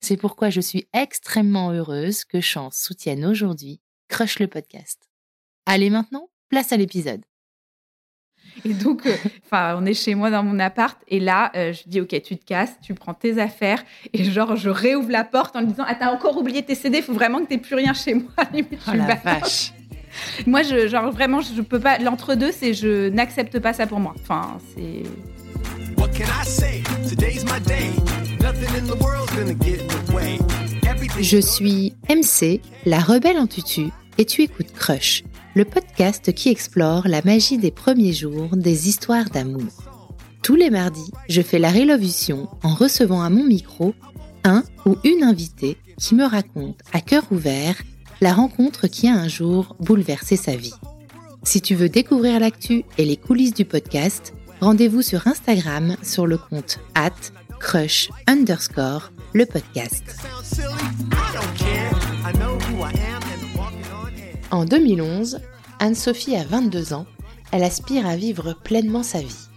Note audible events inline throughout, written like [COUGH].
C'est pourquoi je suis extrêmement heureuse que Chance soutienne aujourd'hui Crush le podcast. Allez maintenant, place à l'épisode. Et donc, euh, [LAUGHS] enfin, on est chez moi dans mon appart et là, euh, je dis ok, tu te casses, tu prends tes affaires et genre je réouvre la porte en lui disant ah t'as encore oublié tes CD, il faut vraiment que t'aies plus rien chez moi. [LAUGHS] oh la vache. [LAUGHS] Moi, je, genre vraiment, je peux pas. L'entre deux, c'est je n'accepte pas ça pour moi. Enfin, c'est. Je suis MC, la rebelle en tutu, et tu écoutes Crush, le podcast qui explore la magie des premiers jours des histoires d'amour. Tous les mardis, je fais la révolution en recevant à mon micro un ou une invitée qui me raconte à cœur ouvert la rencontre qui a un jour bouleversé sa vie. Si tu veux découvrir l'actu et les coulisses du podcast, rendez-vous sur Instagram sur le compte at crush underscore le podcast. En 2011, Anne-Sophie a 22 ans, elle aspire à vivre pleinement sa vie.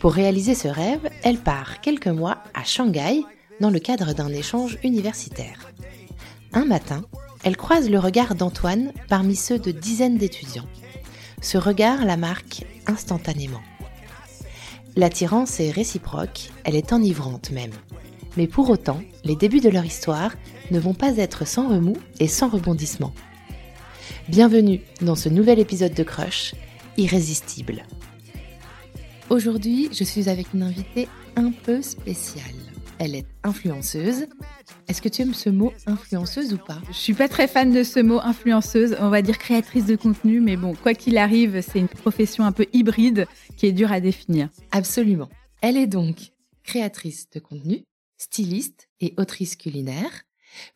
Pour réaliser ce rêve, elle part quelques mois à Shanghai dans le cadre d'un échange universitaire. Un matin, elle croise le regard d'Antoine parmi ceux de dizaines d'étudiants. Ce regard la marque instantanément. L'attirance est réciproque, elle est enivrante même. Mais pour autant, les débuts de leur histoire ne vont pas être sans remous et sans rebondissement. Bienvenue dans ce nouvel épisode de Crush, Irrésistible. Aujourd'hui, je suis avec une invitée un peu spéciale. Elle est influenceuse. Est-ce que tu aimes ce mot influenceuse ou pas? Je suis pas très fan de ce mot influenceuse. On va dire créatrice de contenu, mais bon, quoi qu'il arrive, c'est une profession un peu hybride qui est dure à définir. Absolument. Elle est donc créatrice de contenu, styliste et autrice culinaire.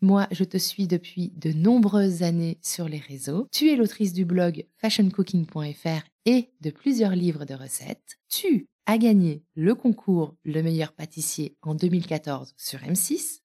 Moi, je te suis depuis de nombreuses années sur les réseaux. Tu es l'autrice du blog fashioncooking.fr et de plusieurs livres de recettes. Tu as gagné le concours Le meilleur pâtissier en 2014 sur M6.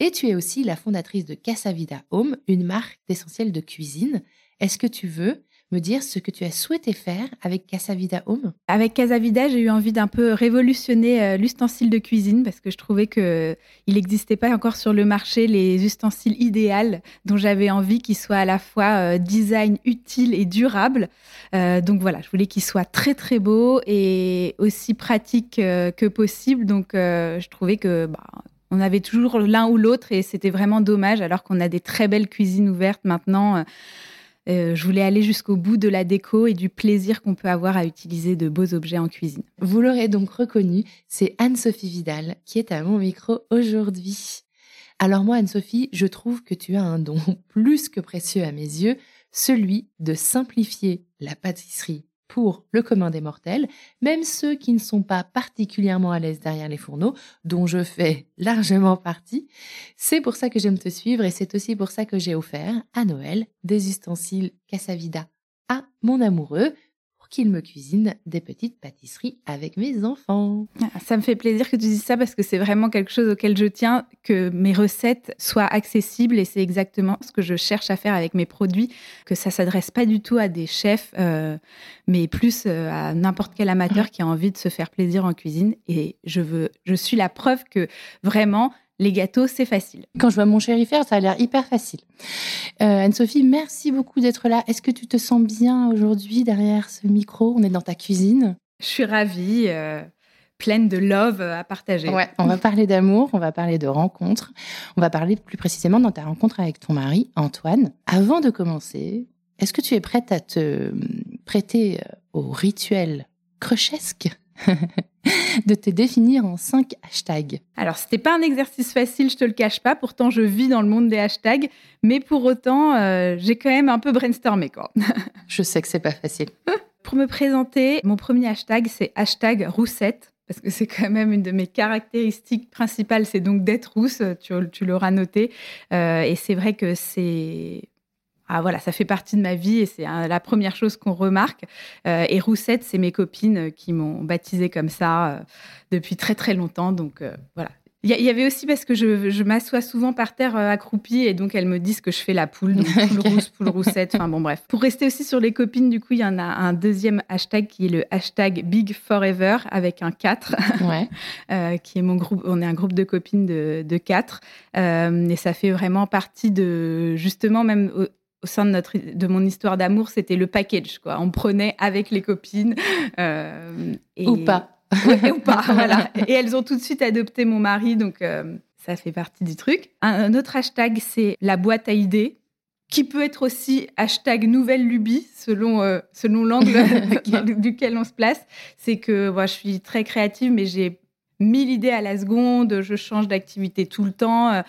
Et tu es aussi la fondatrice de Casa Home, une marque d'essentiel de cuisine. Est-ce que tu veux me dire ce que tu as souhaité faire avec Casavida Home Avec Casavida, j'ai eu envie d'un peu révolutionner euh, l'ustensile de cuisine parce que je trouvais qu'il n'existait pas encore sur le marché les ustensiles idéaux dont j'avais envie qu'ils soient à la fois euh, design utile et durable. Euh, donc voilà, je voulais qu'ils soient très très beaux et aussi pratiques que possible. Donc je trouvais que bah, on avait toujours l'un ou l'autre et c'était vraiment dommage alors qu'on a des très belles cuisines ouvertes maintenant. Euh, je voulais aller jusqu'au bout de la déco et du plaisir qu'on peut avoir à utiliser de beaux objets en cuisine. Vous l'aurez donc reconnu, c'est Anne-Sophie Vidal qui est à mon micro aujourd'hui. Alors moi, Anne-Sophie, je trouve que tu as un don [LAUGHS] plus que précieux à mes yeux, celui de simplifier la pâtisserie pour le commun des mortels, même ceux qui ne sont pas particulièrement à l'aise derrière les fourneaux, dont je fais largement partie. C'est pour ça que j'aime te suivre et c'est aussi pour ça que j'ai offert à Noël des ustensiles Casavida à mon amoureux qu'il me cuisine des petites pâtisseries avec mes enfants. Ah, ça me fait plaisir que tu dises ça parce que c'est vraiment quelque chose auquel je tiens, que mes recettes soient accessibles et c'est exactement ce que je cherche à faire avec mes produits, que ça s'adresse pas du tout à des chefs, euh, mais plus euh, à n'importe quel amateur qui a envie de se faire plaisir en cuisine. Et je veux, je suis la preuve que vraiment les gâteaux, c'est facile. Quand je vois mon chéri faire, ça a l'air hyper facile. Euh, Anne-Sophie, merci beaucoup d'être là. Est-ce que tu te sens bien aujourd'hui derrière ce micro? On est dans ta cuisine. Je suis ravie. Euh, pleine de love à partager. Ouais, on va parler d'amour, on va parler de rencontres, on va parler plus précisément dans ta rencontre avec ton mari, Antoine. Avant de commencer, est-ce que tu es prête à te prêter euh, au rituel crochesque? [LAUGHS] [LAUGHS] de te définir en cinq hashtags. Alors, c'était pas un exercice facile, je te le cache pas. Pourtant, je vis dans le monde des hashtags, mais pour autant, euh, j'ai quand même un peu brainstormé. Quoi. [LAUGHS] je sais que c'est pas facile. [LAUGHS] pour me présenter, mon premier hashtag, c'est hashtag roussette. Parce que c'est quand même une de mes caractéristiques principales, c'est donc d'être rousse, tu, tu l'auras noté. Euh, et c'est vrai que c'est ah, voilà, ça fait partie de ma vie et c'est la première chose qu'on remarque. Euh, et Roussette, c'est mes copines qui m'ont baptisée comme ça euh, depuis très très longtemps. Donc euh, voilà. Il y, avait aussi parce que je, m'assois souvent par terre accroupie et donc elles me disent que je fais la poule, donc poule rousse, poule roussette. Enfin bon, bref. Pour rester aussi sur les copines, du coup, il y en a un deuxième hashtag qui est le hashtag Big Forever avec un 4, ouais. [LAUGHS] qui est mon groupe. On est un groupe de copines de, de 4 et ça fait vraiment partie de justement même au sein de, notre, de mon histoire d'amour, c'était le package. Quoi. On prenait avec les copines. Euh, ou pas. ou pas, [LAUGHS] voilà. Et elles ont tout de suite adopté mon mari, donc euh, ça fait partie du truc. Un, autre hashtag, c'est la boîte à idées, qui peut être aussi hashtag nouvelle lubie, selon, euh, selon l'angle [LAUGHS] duquel on se place. C'est que moi, je suis très créative, mais j'ai mille idées à la seconde, je change d'activité tout le temps.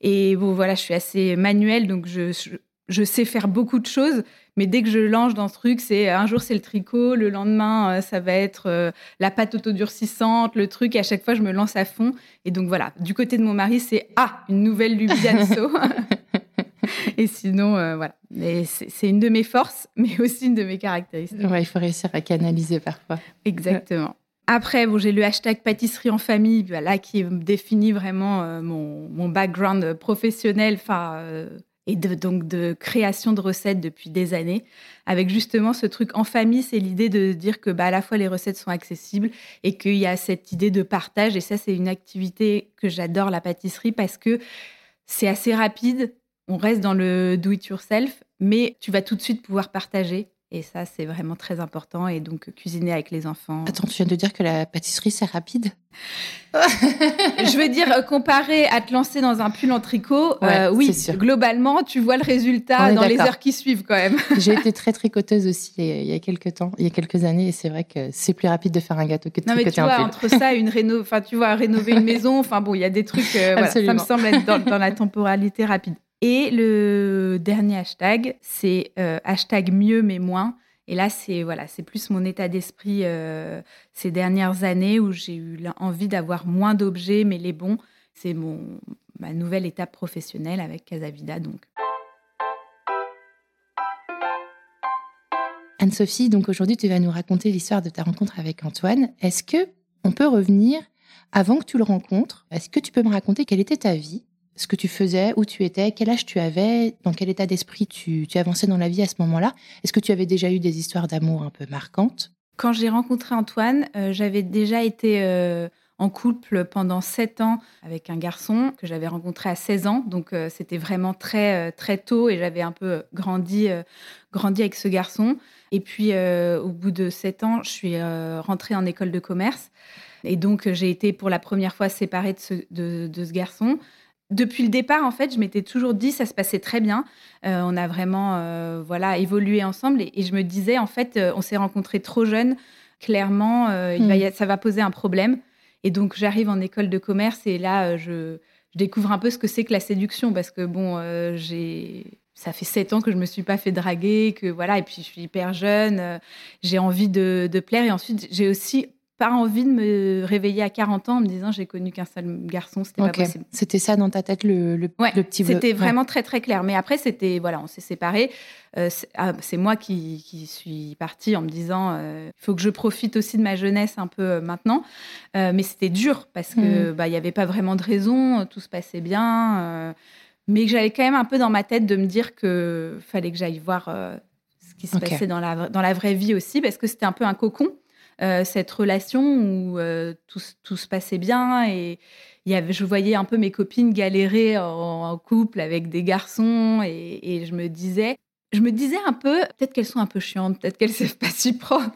Et bon, voilà, je suis assez manuelle, donc je, je sais faire beaucoup de choses, mais dès que je lance dans ce truc, c'est un jour c'est le tricot, le lendemain euh, ça va être euh, la pâte autodurcissante, le truc. Et à chaque fois, je me lance à fond. Et donc voilà, du côté de mon mari, c'est ah une nouvelle lubie [LAUGHS] et sinon, euh, voilà. C'est une de mes forces, mais aussi une de mes caractéristiques. Ouais, il faut réussir à canaliser parfois. Exactement. Après, bon, j'ai le hashtag pâtisserie en famille, voilà, qui définit vraiment mon, mon, background professionnel. Enfin et de, donc de création de recettes depuis des années, avec justement ce truc en famille, c'est l'idée de dire que bah, à la fois les recettes sont accessibles et qu'il y a cette idée de partage. Et ça, c'est une activité que j'adore, la pâtisserie, parce que c'est assez rapide, on reste dans le do it yourself, mais tu vas tout de suite pouvoir partager. Et ça, c'est vraiment très important. Et donc, cuisiner avec les enfants. Attends, tu viens de dire que la pâtisserie, c'est rapide? [LAUGHS] Je veux dire, euh, comparé à te lancer dans un pull en tricot, euh, oui, globalement, tu vois le résultat dans les heures qui suivent quand même. [LAUGHS] J'ai été [LAUGHS] très tricoteuse aussi il y a quelques temps, il y a quelques années, et c'est vrai que c'est plus rapide de faire un gâteau que de non, tricoter mais tu vois, Entre ça, une réno... enfin, tu vois, rénover une maison, enfin bon, il y a des trucs, euh, voilà, ça me semble être dans la temporalité rapide. Et le dernier hashtag, c'est euh, hashtag mieux mais moins. Et là, c'est voilà, c'est plus mon état d'esprit euh, ces dernières années où j'ai eu envie d'avoir moins d'objets, mais les bons. C'est mon ma nouvelle étape professionnelle avec Casavida, donc. Anne-Sophie, donc aujourd'hui, tu vas nous raconter l'histoire de ta rencontre avec Antoine. Est-ce que on peut revenir avant que tu le rencontres? Est-ce que tu peux me raconter quelle était ta vie? Ce que tu faisais, où tu étais, quel âge tu avais, dans quel état d'esprit tu, avançais dans la vie à ce moment-là. Est-ce que tu avais déjà eu des histoires d'amour un peu marquantes? Quand j'ai rencontré Antoine, euh, j'avais déjà été euh, en couple pendant sept ans avec un garçon que j'avais rencontré à 16 ans. Donc euh, c'était vraiment très, très tôt et j'avais un peu grandi, grandi avec ce garçon. Et puis au bout de sept ans, je suis rentrée en école de commerce. Et donc j'ai été pour la première fois séparée de ce garçon depuis le départ, en fait, je m'étais toujours dit, ça se passait très bien. Euh, on a vraiment, euh, voilà, évolué ensemble. Et, je me disais, en fait, euh, on s'est rencontrés trop jeunes. Clairement, hmm. ça va poser un problème. Et donc, j'arrive en école de commerce et là, je, découvre un peu ce que c'est que la séduction parce que bon, j'ai ça fait sept ans que je me suis pas fait draguer, que voilà, et puis je suis hyper jeune, j'ai envie de, de, plaire. Et ensuite, j'ai aussi pas envie de me réveiller à 40 ans en me disant j'ai connu qu'un seul garçon, c'était pas possible. C'était ça dans ta tête le, le, petit C'était vraiment très très clair. Mais après c'était voilà, on s'est séparés. Euh, ah, c'est moi qui, qui, suis partie en me disant il euh, faut que je profite aussi de ma jeunesse un peu euh, maintenant. mais c'était dur parce que mmh. bah il y avait pas vraiment de raison, tout se passait bien. mais j'avais quand même un peu dans ma tête de me dire que fallait que j'aille voir ce qui se passait dans la dans la vraie vie aussi parce que c'était un peu un cocon. Euh, cette relation où euh, tout, tout, se passait bien et y avait, je voyais un peu mes copines galérer en, couple avec des garçons et, et, je me disais, je me disais un peu, peut-être qu'elles sont un peu chiantes, peut-être qu'elles [LAUGHS] savent pas s'y prendre.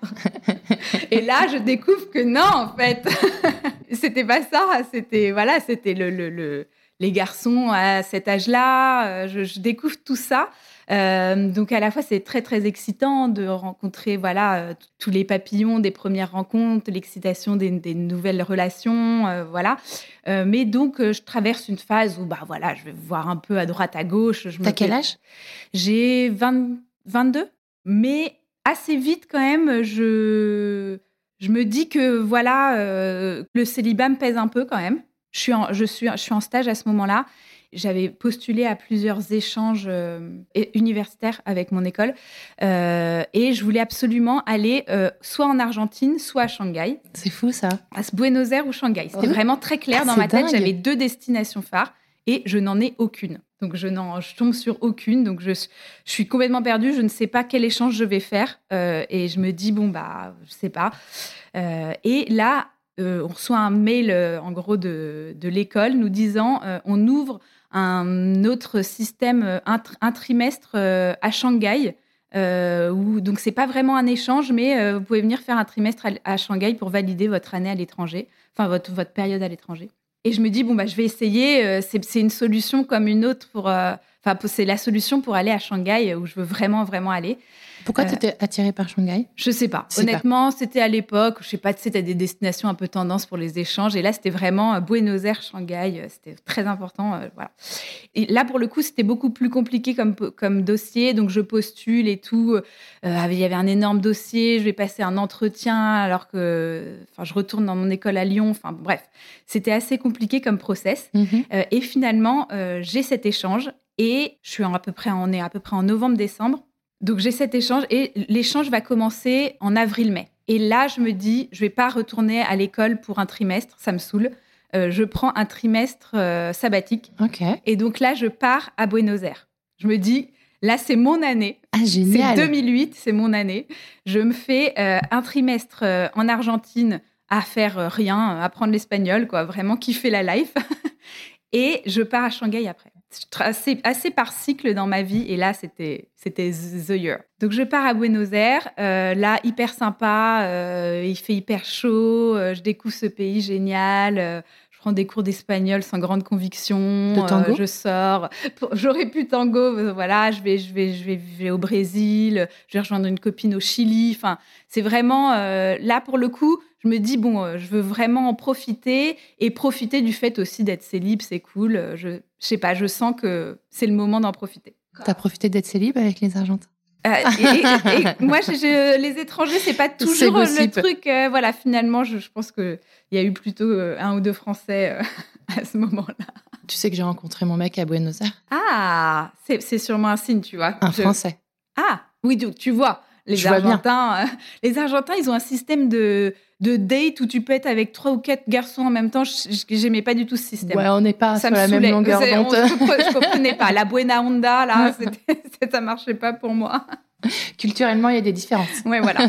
[LAUGHS] et là, je découvre que non, en fait, [LAUGHS] c'était pas ça. C'était voilà, c'était le, le, le, les garçons à cet âge-là. Euh, je, je, découvre tout ça. Euh, donc à la fois c'est très très excitant de rencontrer voilà euh, tous les papillons des premières rencontres, l'excitation des, nouvelles relations, euh, voilà. mais donc je traverse une phase où bah voilà je vais voir un peu à droite à gauche. T'as quel âge? J'ai 22, mais assez vite quand même je je me dis que voilà le célibat me pèse un peu quand même. Je suis je suis je suis en stage à ce moment-là j'avais postulé à plusieurs échanges euh, universitaires avec mon école euh, et je voulais absolument aller euh, soit en Argentine, soit à Shanghai. C'est fou ça. À Buenos Aires ou Shanghai. C'était vraiment très clair ah, dans ma tête. J'avais deux destinations phares et je n'en ai aucune. Donc je, je tombe sur aucune. Donc je, je, suis complètement perdue. Je ne sais pas quel échange je vais faire et je me dis bon bah je sais pas. et là on reçoit un mail en gros de, de l'école nous disant on ouvre un autre système, euh, un, trimestre euh, à Shanghai. Euh, où, donc c'est pas vraiment un échange, mais vous pouvez venir faire un trimestre à, Shanghai pour valider votre année à l'étranger, enfin votre, votre période à l'étranger. Et je me dis bon bah je vais essayer. c'est une solution comme une autre pour, enfin c'est la solution pour aller à Shanghai où je veux vraiment vraiment aller. Pourquoi tu étais attirée par Shanghai? Je sais pas. Honnêtement, c'était à l'époque, je sais pas, c'était des destinations un peu tendance pour les échanges. Et là, c'était vraiment euh, Buenos Aires, Shanghai. Euh, c'était très important. Euh, voilà. Et là, pour le coup, c'était beaucoup plus compliqué comme, comme dossier. Donc, je postule et tout. il y avait un énorme dossier. Je vais passer un entretien alors que enfin, je retourne dans mon école à Lyon. Enfin, bref, c'était assez compliqué comme process. Mhm. et finalement, j'ai cet échange. Et je suis à peu près, on est à peu près en novembre-décembre. Donc j'ai cet échange et l'échange va commencer en avril-mai. Et là, je me dis, je vais pas retourner à l'école pour un trimestre, ça me saoule. Euh, je prends un trimestre euh, sabbatique. Et donc là, je pars à Buenos Aires. Je me dis, là, c'est mon année. Ah, génial. C'est 2008, c'est mon année. Je me fais euh, un trimestre en Argentine à faire rien, apprendre l'espagnol, quoi, vraiment kiffer la life. [LAUGHS] et je pars à Shanghai après assez, assez par cycle dans ma vie. Et là, c'était c'était the year. Donc je pars à Buenos Aires, euh, là hyper sympa, euh, il fait hyper chaud, euh, je découvre ce pays génial. je prends des cours d'espagnol sans grande conviction. De tango? je sors. [LAUGHS] J'aurais pu tango. Voilà, je vais, je vais, je vais, je vais au Brésil. Je vais rejoindre une copine au Chili. Enfin, c'est vraiment là pour le coup je me dis, bon, euh, je veux vraiment en profiter et profiter du fait aussi d'être célib, c'est cool. Euh, je, je sais pas, je sens que c'est le moment d'en profiter. Tu as profité d'être célib avec les Argentins? Euh, et, moi, je, les étrangers, c'est pas toujours le truc. voilà, finalement, je, pense qu'il y a eu plutôt un ou deux Français [LAUGHS] à ce moment-là. Tu sais que j'ai rencontré mon mec à Buenos Aires Ah, c'est sûrement un signe, tu vois. Un Français. Ah, oui, tu vois, les Argentins, [LAUGHS] les Argentins, ils ont un système de de date où tu peux être avec trois ou quatre garçons en même temps. J'aimais pas du tout ce système. Ouais, on n'est pas sur la même longueur d'onde. Je comprenais pas. La buena onda, là, [LAUGHS] [LAUGHS] ça marchait pas pour moi. Culturellement, il y a des différences. Ouais, voilà.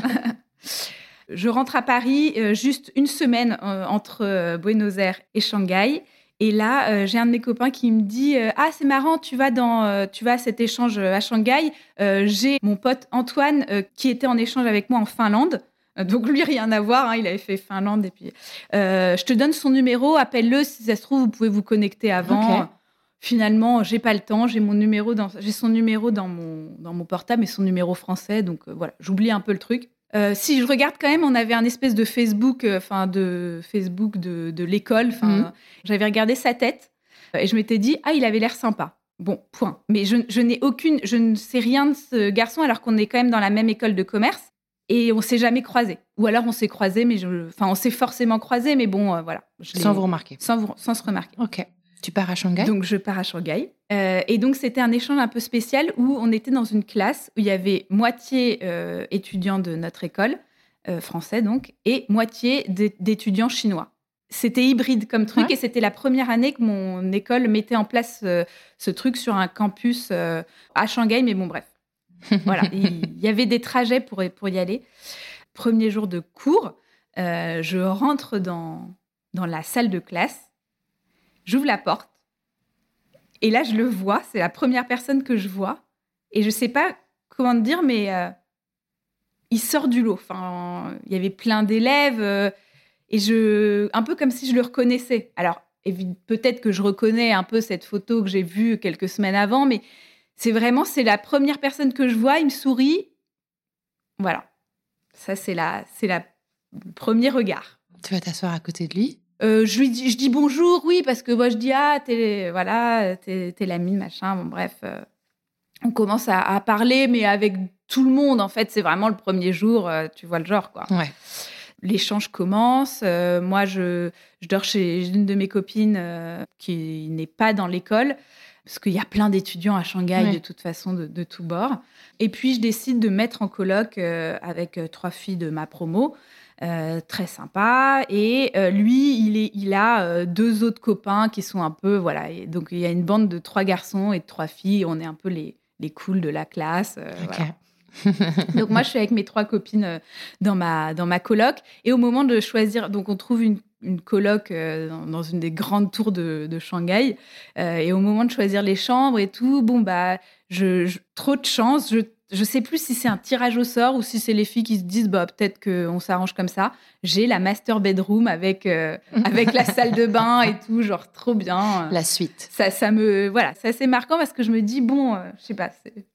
je rentre à Paris euh, juste une semaine euh, entre euh, Buenos Aires et Shanghai. Et là, j'ai un de mes copains qui me dit Ah, c'est marrant, tu vas, dans, tu vas à cet échange à Shanghai. j'ai mon pote Antoine qui était en échange avec moi en Finlande. Donc lui, rien à voir, hein, il avait fait Finlande. Et puis, euh, je te donne son numéro, appelle-le, si ça se trouve, vous pouvez vous connecter avant. Finalement, j'ai pas le temps, j'ai mon numéro dans, j'ai son numéro dans mon, dans mon portable, mais son numéro français, donc euh, voilà, j'oublie un peu le truc. Euh, si je regarde quand même, on avait un espèce de Facebook, enfin de Facebook de, de l'école. Enfin, mhm. j'avais regardé sa tête et je m'étais dit ah il avait l'air sympa. Bon, point. Mais je, je n'ai aucune, je ne sais rien de ce garçon alors qu'on est quand même dans la même école de commerce. Et on s'est jamais croisés. Ou alors on s'est croisés, mais je... enfin on s'est forcément croisés, mais bon, euh, voilà. sans vous remarquer. Sans, sans se remarquer. Ok. Tu pars à Shanghai? Donc je pars à Shanghai. Euh, et donc c'était un échange un peu spécial où on était dans une classe où il y avait moitié euh, étudiants de notre école, français donc, et moitié d'étudiants chinois. C'était hybride comme truc et c'était la première année que mon école mettait en place ce truc sur un campus à Shanghai, mais bon bref. [LAUGHS] voilà, il y avait des trajets pour, pour y aller. Premier jour de cours, euh, je rentre dans, dans la salle de classe, j'ouvre la porte, et là, je le vois, c'est la première personne que je vois, et je ne sais pas comment te dire, mais euh, il sort du lot. Enfin, il y avait plein d'élèves, euh, et je, un peu comme si je le reconnaissais. Alors, peut-être que je reconnais un peu cette photo que j'ai vue quelques semaines avant, mais c'est vraiment, c'est la première personne que je vois, il me sourit. Voilà. Ça, c'est la, c'est la premier regard. Tu vas t'asseoir à côté de lui euh, je lui dis, je dis bonjour, oui, parce que moi je dis ah t'es voilà t'es, l'ami machin. Bon bref, euh, on commence à, parler, mais avec tout le monde en fait. C'est vraiment le premier jour, euh, tu vois le genre quoi. Ouais. L'échange commence. moi je, je dors chez une de mes copines qui n'est pas dans l'école parce qu'il y a plein d'étudiants à Shanghai de toute façon de, de tous bords. Et puis je décide de mettre en colloque euh, avec trois filles de ma promo. Euh, très sympa. Et lui, il, est, il a deux autres copains qui sont un peu, voilà. donc il y a une bande de trois garçons et de trois filles. On est un peu les, les cools de la classe. donc moi, je suis avec mes trois copines dans ma dans ma coloc. Et au moment de choisir, donc on trouve une une coloc euh, dans, une des grandes tours de, Shanghai. Euh, et au moment de choisir les chambres et tout, bon, bah, je, trop de chance. Je je sais plus si c'est un tirage au sort ou si c'est les filles qui se disent bah peut-être qu'on s'arrange comme ça. J'ai la master bedroom avec euh, [LAUGHS] avec la salle de bain et tout, genre trop bien. La suite. Ça ça me voilà, c'est assez marquant parce que je me dis bon, je sais pas, c'est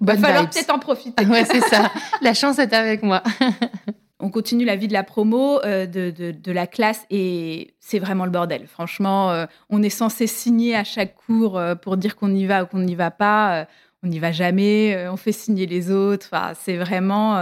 va falloir peut-être en profiter. Ouais, c'est ça. [LAUGHS] la chance est avec moi. [LAUGHS] on continue la vie de la promo, euh, de, la classe, et c'est vraiment le bordel. Franchement, euh, on est censé signer à chaque cours euh, pour dire qu'on y va ou qu'on n'y va pas. On n'y va jamais, on fait signer les autres. Enfin, c'est vraiment...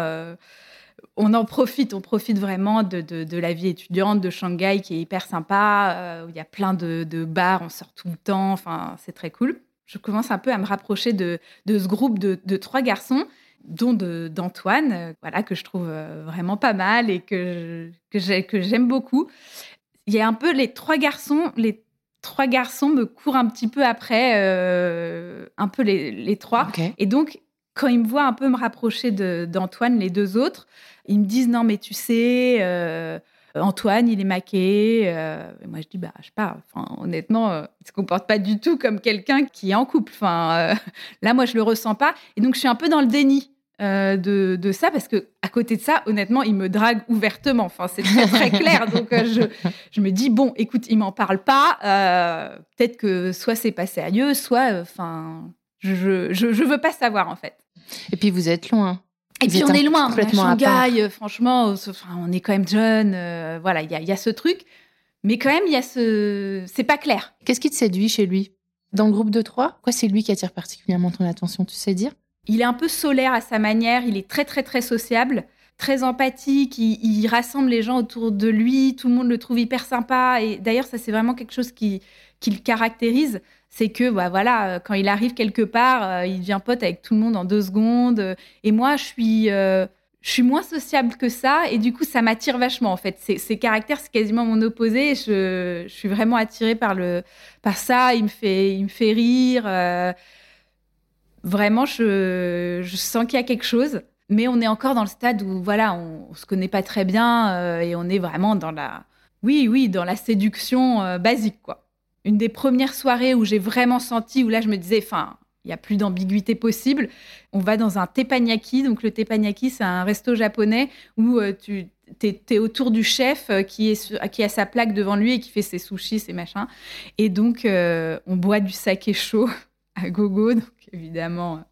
on en profite, on profite vraiment de, la vie étudiante de Shanghai qui est hyper sympa, où il y a plein de, bars, on sort tout le temps, enfin, c'est très cool. Je commence un peu à me rapprocher de, ce groupe de trois garçons dont d'Antoine, euh, voilà, que je trouve euh, vraiment pas mal et que, que j'aime beaucoup. Il y a un peu les trois garçons, les trois garçons me courent un petit peu après, euh, un peu les, les trois. Et donc, quand ils me voient un peu me rapprocher d'Antoine, les deux autres, ils me disent non, mais tu sais, Antoine, il est maqué. et moi, je dis, bah, je sais pas, enfin, honnêtement, il il se comporte pas du tout comme quelqu'un qui est en couple. Enfin, [LAUGHS] là, moi, je le ressens pas. Et donc, je suis un peu dans le déni. Euh, de, ça parce que à côté de ça, honnêtement, il me drague ouvertement. Enfin, c'est très, très clair. [LAUGHS] Donc, euh, je, je, me dis bon, écoute, il m'en parle pas. Euh, peut-être que soit c'est pas sérieux, soit, enfin, je, je, je, veux pas savoir en fait. Et puis vous êtes loin. Et puis on est loin, complètement à Shanghai, franchement, on est quand même jeune. voilà, il y a, y a ce truc, mais quand même, il y a ce, c'est pas clair. Qu'est-ce qui te séduit chez lui? Dans le groupe de trois? Quoi, c'est lui qui attire particulièrement ton attention Tu sais dire? Il est un peu solaire à sa manière, il est très très très sociable, très empathique, il, rassemble les gens autour de lui, tout le monde le trouve hyper sympa. Et d'ailleurs, ça c'est vraiment quelque chose qui, le caractérise, c'est que bah, voilà, quand il arrive quelque part, euh, il devient pote avec tout le monde en deux secondes. Et moi, je suis... Euh, je suis moins sociable que ça et du coup ça m'attire vachement en fait. Ces, caractères c'est quasiment mon opposé. Je, je, suis vraiment attirée par le par ça. Il me fait il me fait rire. Vraiment, je, sens qu'il y a quelque chose, mais on est encore dans le stade où voilà, on, ne se connaît pas très bien euh, et on est vraiment dans la, oui, oui, dans la séduction euh, basique quoi. Une des premières soirées où j'ai vraiment senti, où là je me disais, enfin, il y a plus d'ambiguïté possible. On va dans un teppanyaki, donc le teppanyaki c'est un resto japonais où euh, tu es, autour du chef qui, est qui a sa plaque devant lui et qui fait ses sushis, ses machins. Et donc, on boit du saké chaud [LAUGHS] à gogo, donc évidemment.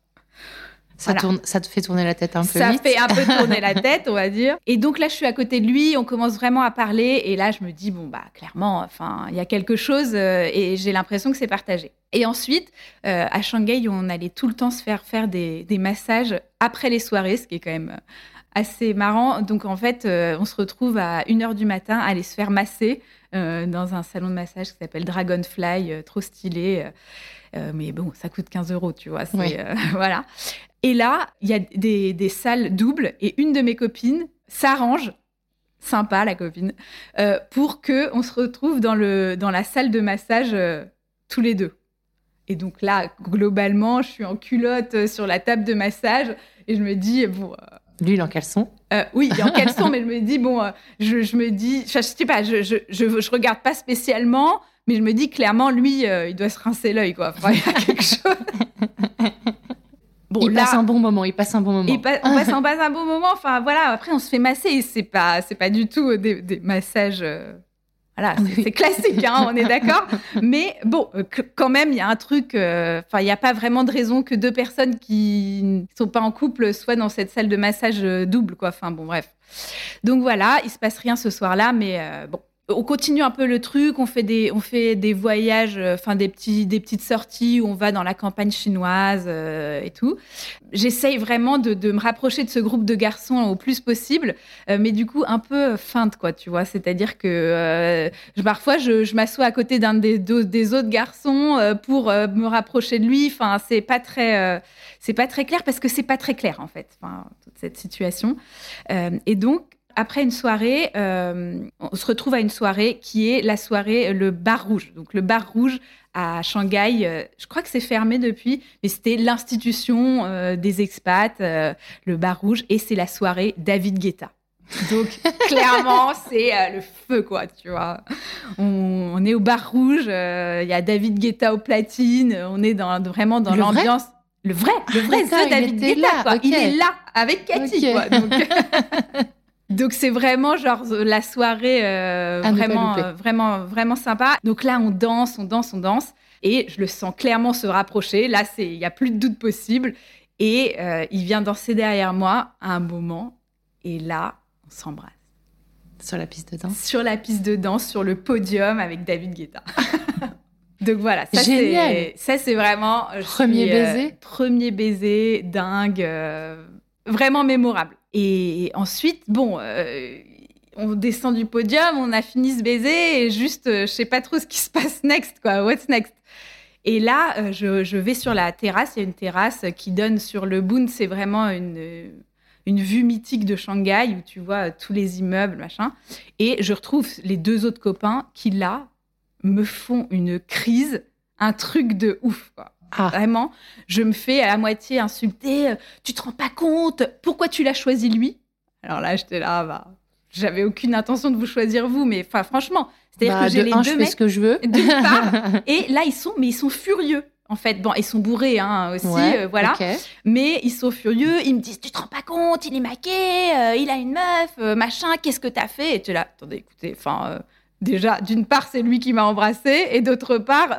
Ça, tourne, ça te fait tourner la tête un peu Ça fait un peu [LAUGHS] tourner la tête, on va dire. Et donc là, je suis à côté de lui, on commence vraiment à parler, et là, je me dis bon bah clairement, enfin, il y a quelque chose, euh, et j'ai l'impression que c'est partagé. Et ensuite, euh, à Shanghai, on allait tout le temps se faire faire des, des, massages après les soirées, ce qui est quand même assez marrant. Donc en fait, on se retrouve à 1h du matin à aller se faire masser dans un salon de massage qui s'appelle Dragonfly, trop stylé. mais bon, ça coûte 15 euros, tu vois. [LAUGHS] voilà. Et là, il y a des, des, salles doubles et une de mes copines s'arrange sympa la copine, euh, pour que on se retrouve dans, le, dans la salle de massage euh, tous les deux. Et donc là, globalement, je suis en culotte euh, sur la table de massage et je me dis, bon... Lui, il est en caleçon Oui, il est en caleçon, mais je me dis, bon, je, je, me dis, je, je sais pas, je, je, je, regarde pas spécialement, mais je me dis clairement, lui, il doit se rincer l'œil, quoi. il y a quelque [LAUGHS] chose il passe un bon moment, il passe un bon moment. on passe, un bon moment. Enfin voilà, après on se fait masser c'est pas c'est pas du tout des, massages. Euh, voilà, c'est classique, hein, on est d'accord. [LAUGHS] Mais bon, euh, quand même, il y a un truc. Euh, enfin, il n'y a pas vraiment de raison que deux personnes qui ne sont pas en couple soient dans cette salle de massage double, quoi. Enfin bon, bref. Donc voilà, il se passe rien ce soir-là, mais bon, on continue un peu le truc, on fait des, on fait des voyages, euh, enfin des, petits, des petites sorties où on va dans la campagne chinoise euh, et tout. J'essaye vraiment de, me rapprocher de ce groupe de garçons au plus possible, euh, mais du coup un peu feinte, quoi, tu vois. C'est-à-dire que parfois je, m'assois à côté d'un des, des, autres garçons pour me rapprocher de lui. Enfin, c'est pas très, c'est pas très clair parce que c'est pas très clair en fait, toute cette situation. et donc après une soirée, euh, on se retrouve à une soirée qui est la soirée Le Bar Rouge. Donc le Bar Rouge à Shanghai, euh, je crois que c'est fermé depuis, mais c'était l'institution euh, des expats, le Bar Rouge, et c'est la soirée David Guetta. Donc [LAUGHS] clairement, c'est le feu, quoi, tu vois. On, est au Bar Rouge, il y a David Guetta au platine, on est dans, vraiment dans l'ambiance. Le vrai, le vrai ah, David Guetta, quoi. Il est là avec Cathy, quoi. Donc... [LAUGHS] Donc c'est vraiment genre la soirée euh, vraiment, euh, vraiment, vraiment sympa. Donc là on danse, on danse, on danse, et je le sens clairement se rapprocher. Là c'est, il y a plus de doute possible, et euh, il vient danser derrière moi à un moment, et là on s'embrasse. Sur la piste de danse. Sur la piste de danse, sur le podium avec David Guetta. [LAUGHS] Donc voilà, ça c'est, ça c'est vraiment premier baiser. premier baiser dingue, vraiment mémorable. Et ensuite, bon, euh, on descend du podium, on a fini ce baiser et juste, euh, je sais pas trop ce qui se passe next, quoi. What's next? Et là, euh, je, vais sur la terrasse. Il y a une terrasse qui donne sur le Bund. C'est vraiment une, une vue mythique de Shanghai où tu vois tous les immeubles, machin. Et je retrouve les deux autres copains qui, là, me font une crise, un truc de ouf, quoi. Ah. Vraiment, je me fais à moitié insulter. Euh, tu te rends pas compte Pourquoi tu l'as choisi lui? Alors là, j'étais là, bah, j'avais aucune intention de vous choisir vous, mais enfin franchement, c'est-à-dire bah, que j'ai les deux je fais ce que je veux. [LAUGHS] et là, ils sont, mais ils sont furieux. En fait, bon, ils sont bourrés hein, aussi, euh, voilà. Mais ils sont furieux. Ils me disent, tu te rends pas compte, il est maqué, euh, il a une meuf, machin. Qu'est-ce que t'as fait? Et tu es là, attendez, écoutez, enfin, déjà, d'une part, c'est lui qui m'a embrassé, et d'autre part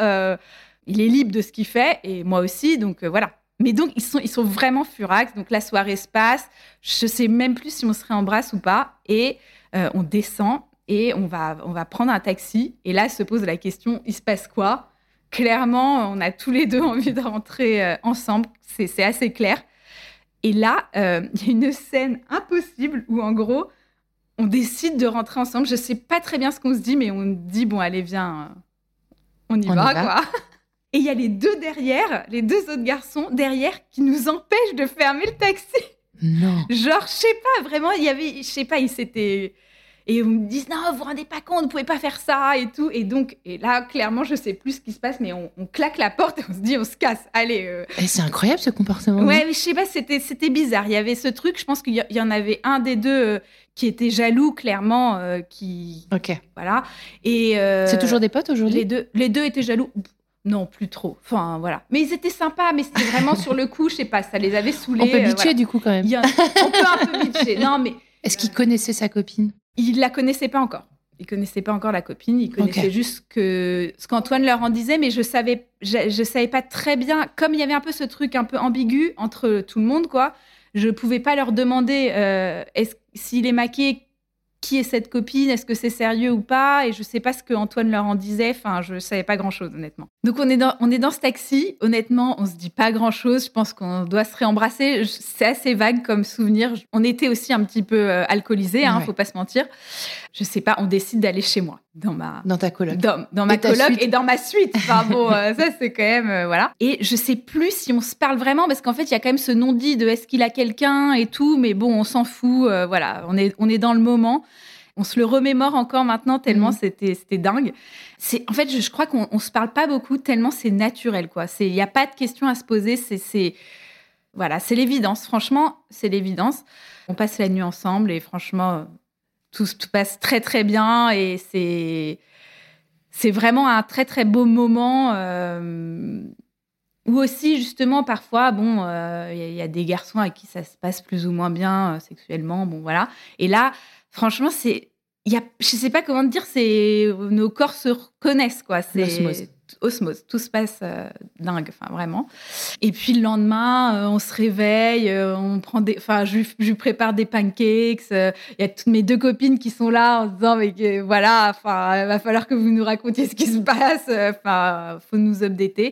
il est libre de ce qu'il fait et moi aussi, donc euh, voilà. Mais donc ils sont, ils sont vraiment furax. Donc la soirée se passe. Je sais même plus si on se réembrasse ou pas. Et euh, on descend et on va, on va prendre un taxi. Et là se pose la question il se passe quoi? Clairement, on a tous les deux [LAUGHS] envie de rentrer euh, ensemble. C'est assez clair. Et là, il y a une scène impossible où en gros, on décide de rentrer ensemble. Je sais pas très bien ce qu'on se dit, mais on dit bon, allez, viens, on y va, quoi. [LAUGHS] Et il y a les deux derrière, les deux autres garçons derrière qui nous empêchent de fermer le taxi. Non. Genre, je sais pas, vraiment, il y avait, je sais pas, ils s'étaient. Et on me dit, non, vous vous rendez pas compte, vous pouvez pas faire ça et tout. Et donc, et là, clairement, je sais plus ce qui se passe, mais on, claque la porte et on se dit, on se casse. Allez. Euh. Et c'est incroyable ce comportement. Ouais, mais je sais pas, c'était, c'était bizarre. Il y avait ce truc, je pense qu'il y, en avait un des deux euh, qui était jaloux, clairement, euh, qui. Ok. Voilà. Et. c'est toujours des potes aujourd'hui? les deux, les deux étaient jaloux. Non, plus trop. Enfin, voilà. Mais ils étaient sympas, mais c'était vraiment sur le coup, je sais pas, ça les avait saoulés. On peut euh, bitcher du coup quand même. on peut un peu bitcher. Non, mais. Est-ce qu'il connaissait sa copine? Il la connaissait pas encore. Il connaissait pas encore la copine. Il connaissait juste que ce qu'Antoine leur en disait, mais je savais, je, savais pas très bien. Comme il y avait un peu ce truc un peu ambigu entre tout le monde, quoi. Je pouvais pas leur demander euh, est-ce s'il est maqué, qui est cette copine, est-ce que c'est sérieux ou pas, et je sais pas ce que Antoine leur en disait. Enfin, je savais pas grand-chose, honnêtement. Donc on est dans, on est dans ce taxi. Honnêtement, on se dit pas grand-chose. Je pense qu'on doit se réembrasser. C'est assez vague comme souvenir. On était aussi un petit peu euh, alcoolisés, hein, faut pas se mentir. Je sais pas. On décide d'aller chez moi, dans ma, dans ta coloc, dans, dans ma coloc et dans ma suite. Enfin bon, [LAUGHS] euh, ça c'est quand même euh, voilà. Et je sais plus si on se parle vraiment parce qu'en fait il y a quand même ce non-dit de est-ce qu'il a quelqu'un et tout, mais bon on s'en fout. voilà, on est on est dans le moment. On se le remémore encore maintenant tellement mhm. c'était c'était dingue. C'est en fait je, crois qu'on on se parle pas beaucoup tellement c'est naturel quoi. C'est il y a pas de questions à se poser. C'est c'est voilà c'est l'évidence. Franchement c'est l'évidence. On passe la nuit ensemble et franchement tout se passe très très bien et c'est c'est vraiment un très très beau moment. Euh, ou aussi justement parfois bon euh, il y, a des garçons à qui ça se passe plus ou moins bien euh, sexuellement bon voilà et là franchement, c'est. Il y a, je sais pas comment dire, c'est nos corps se reconnaissent quoi. C'est osmose. Tout se passe euh, dingue, enfin vraiment. Et puis le lendemain, euh, on se réveille, euh, on prend des, enfin je, je, prépare des pancakes. Il y a toutes mes deux copines qui sont là en se disant mais voilà, enfin va falloir que vous nous racontiez ce qui se passe. Enfin faut nous updater.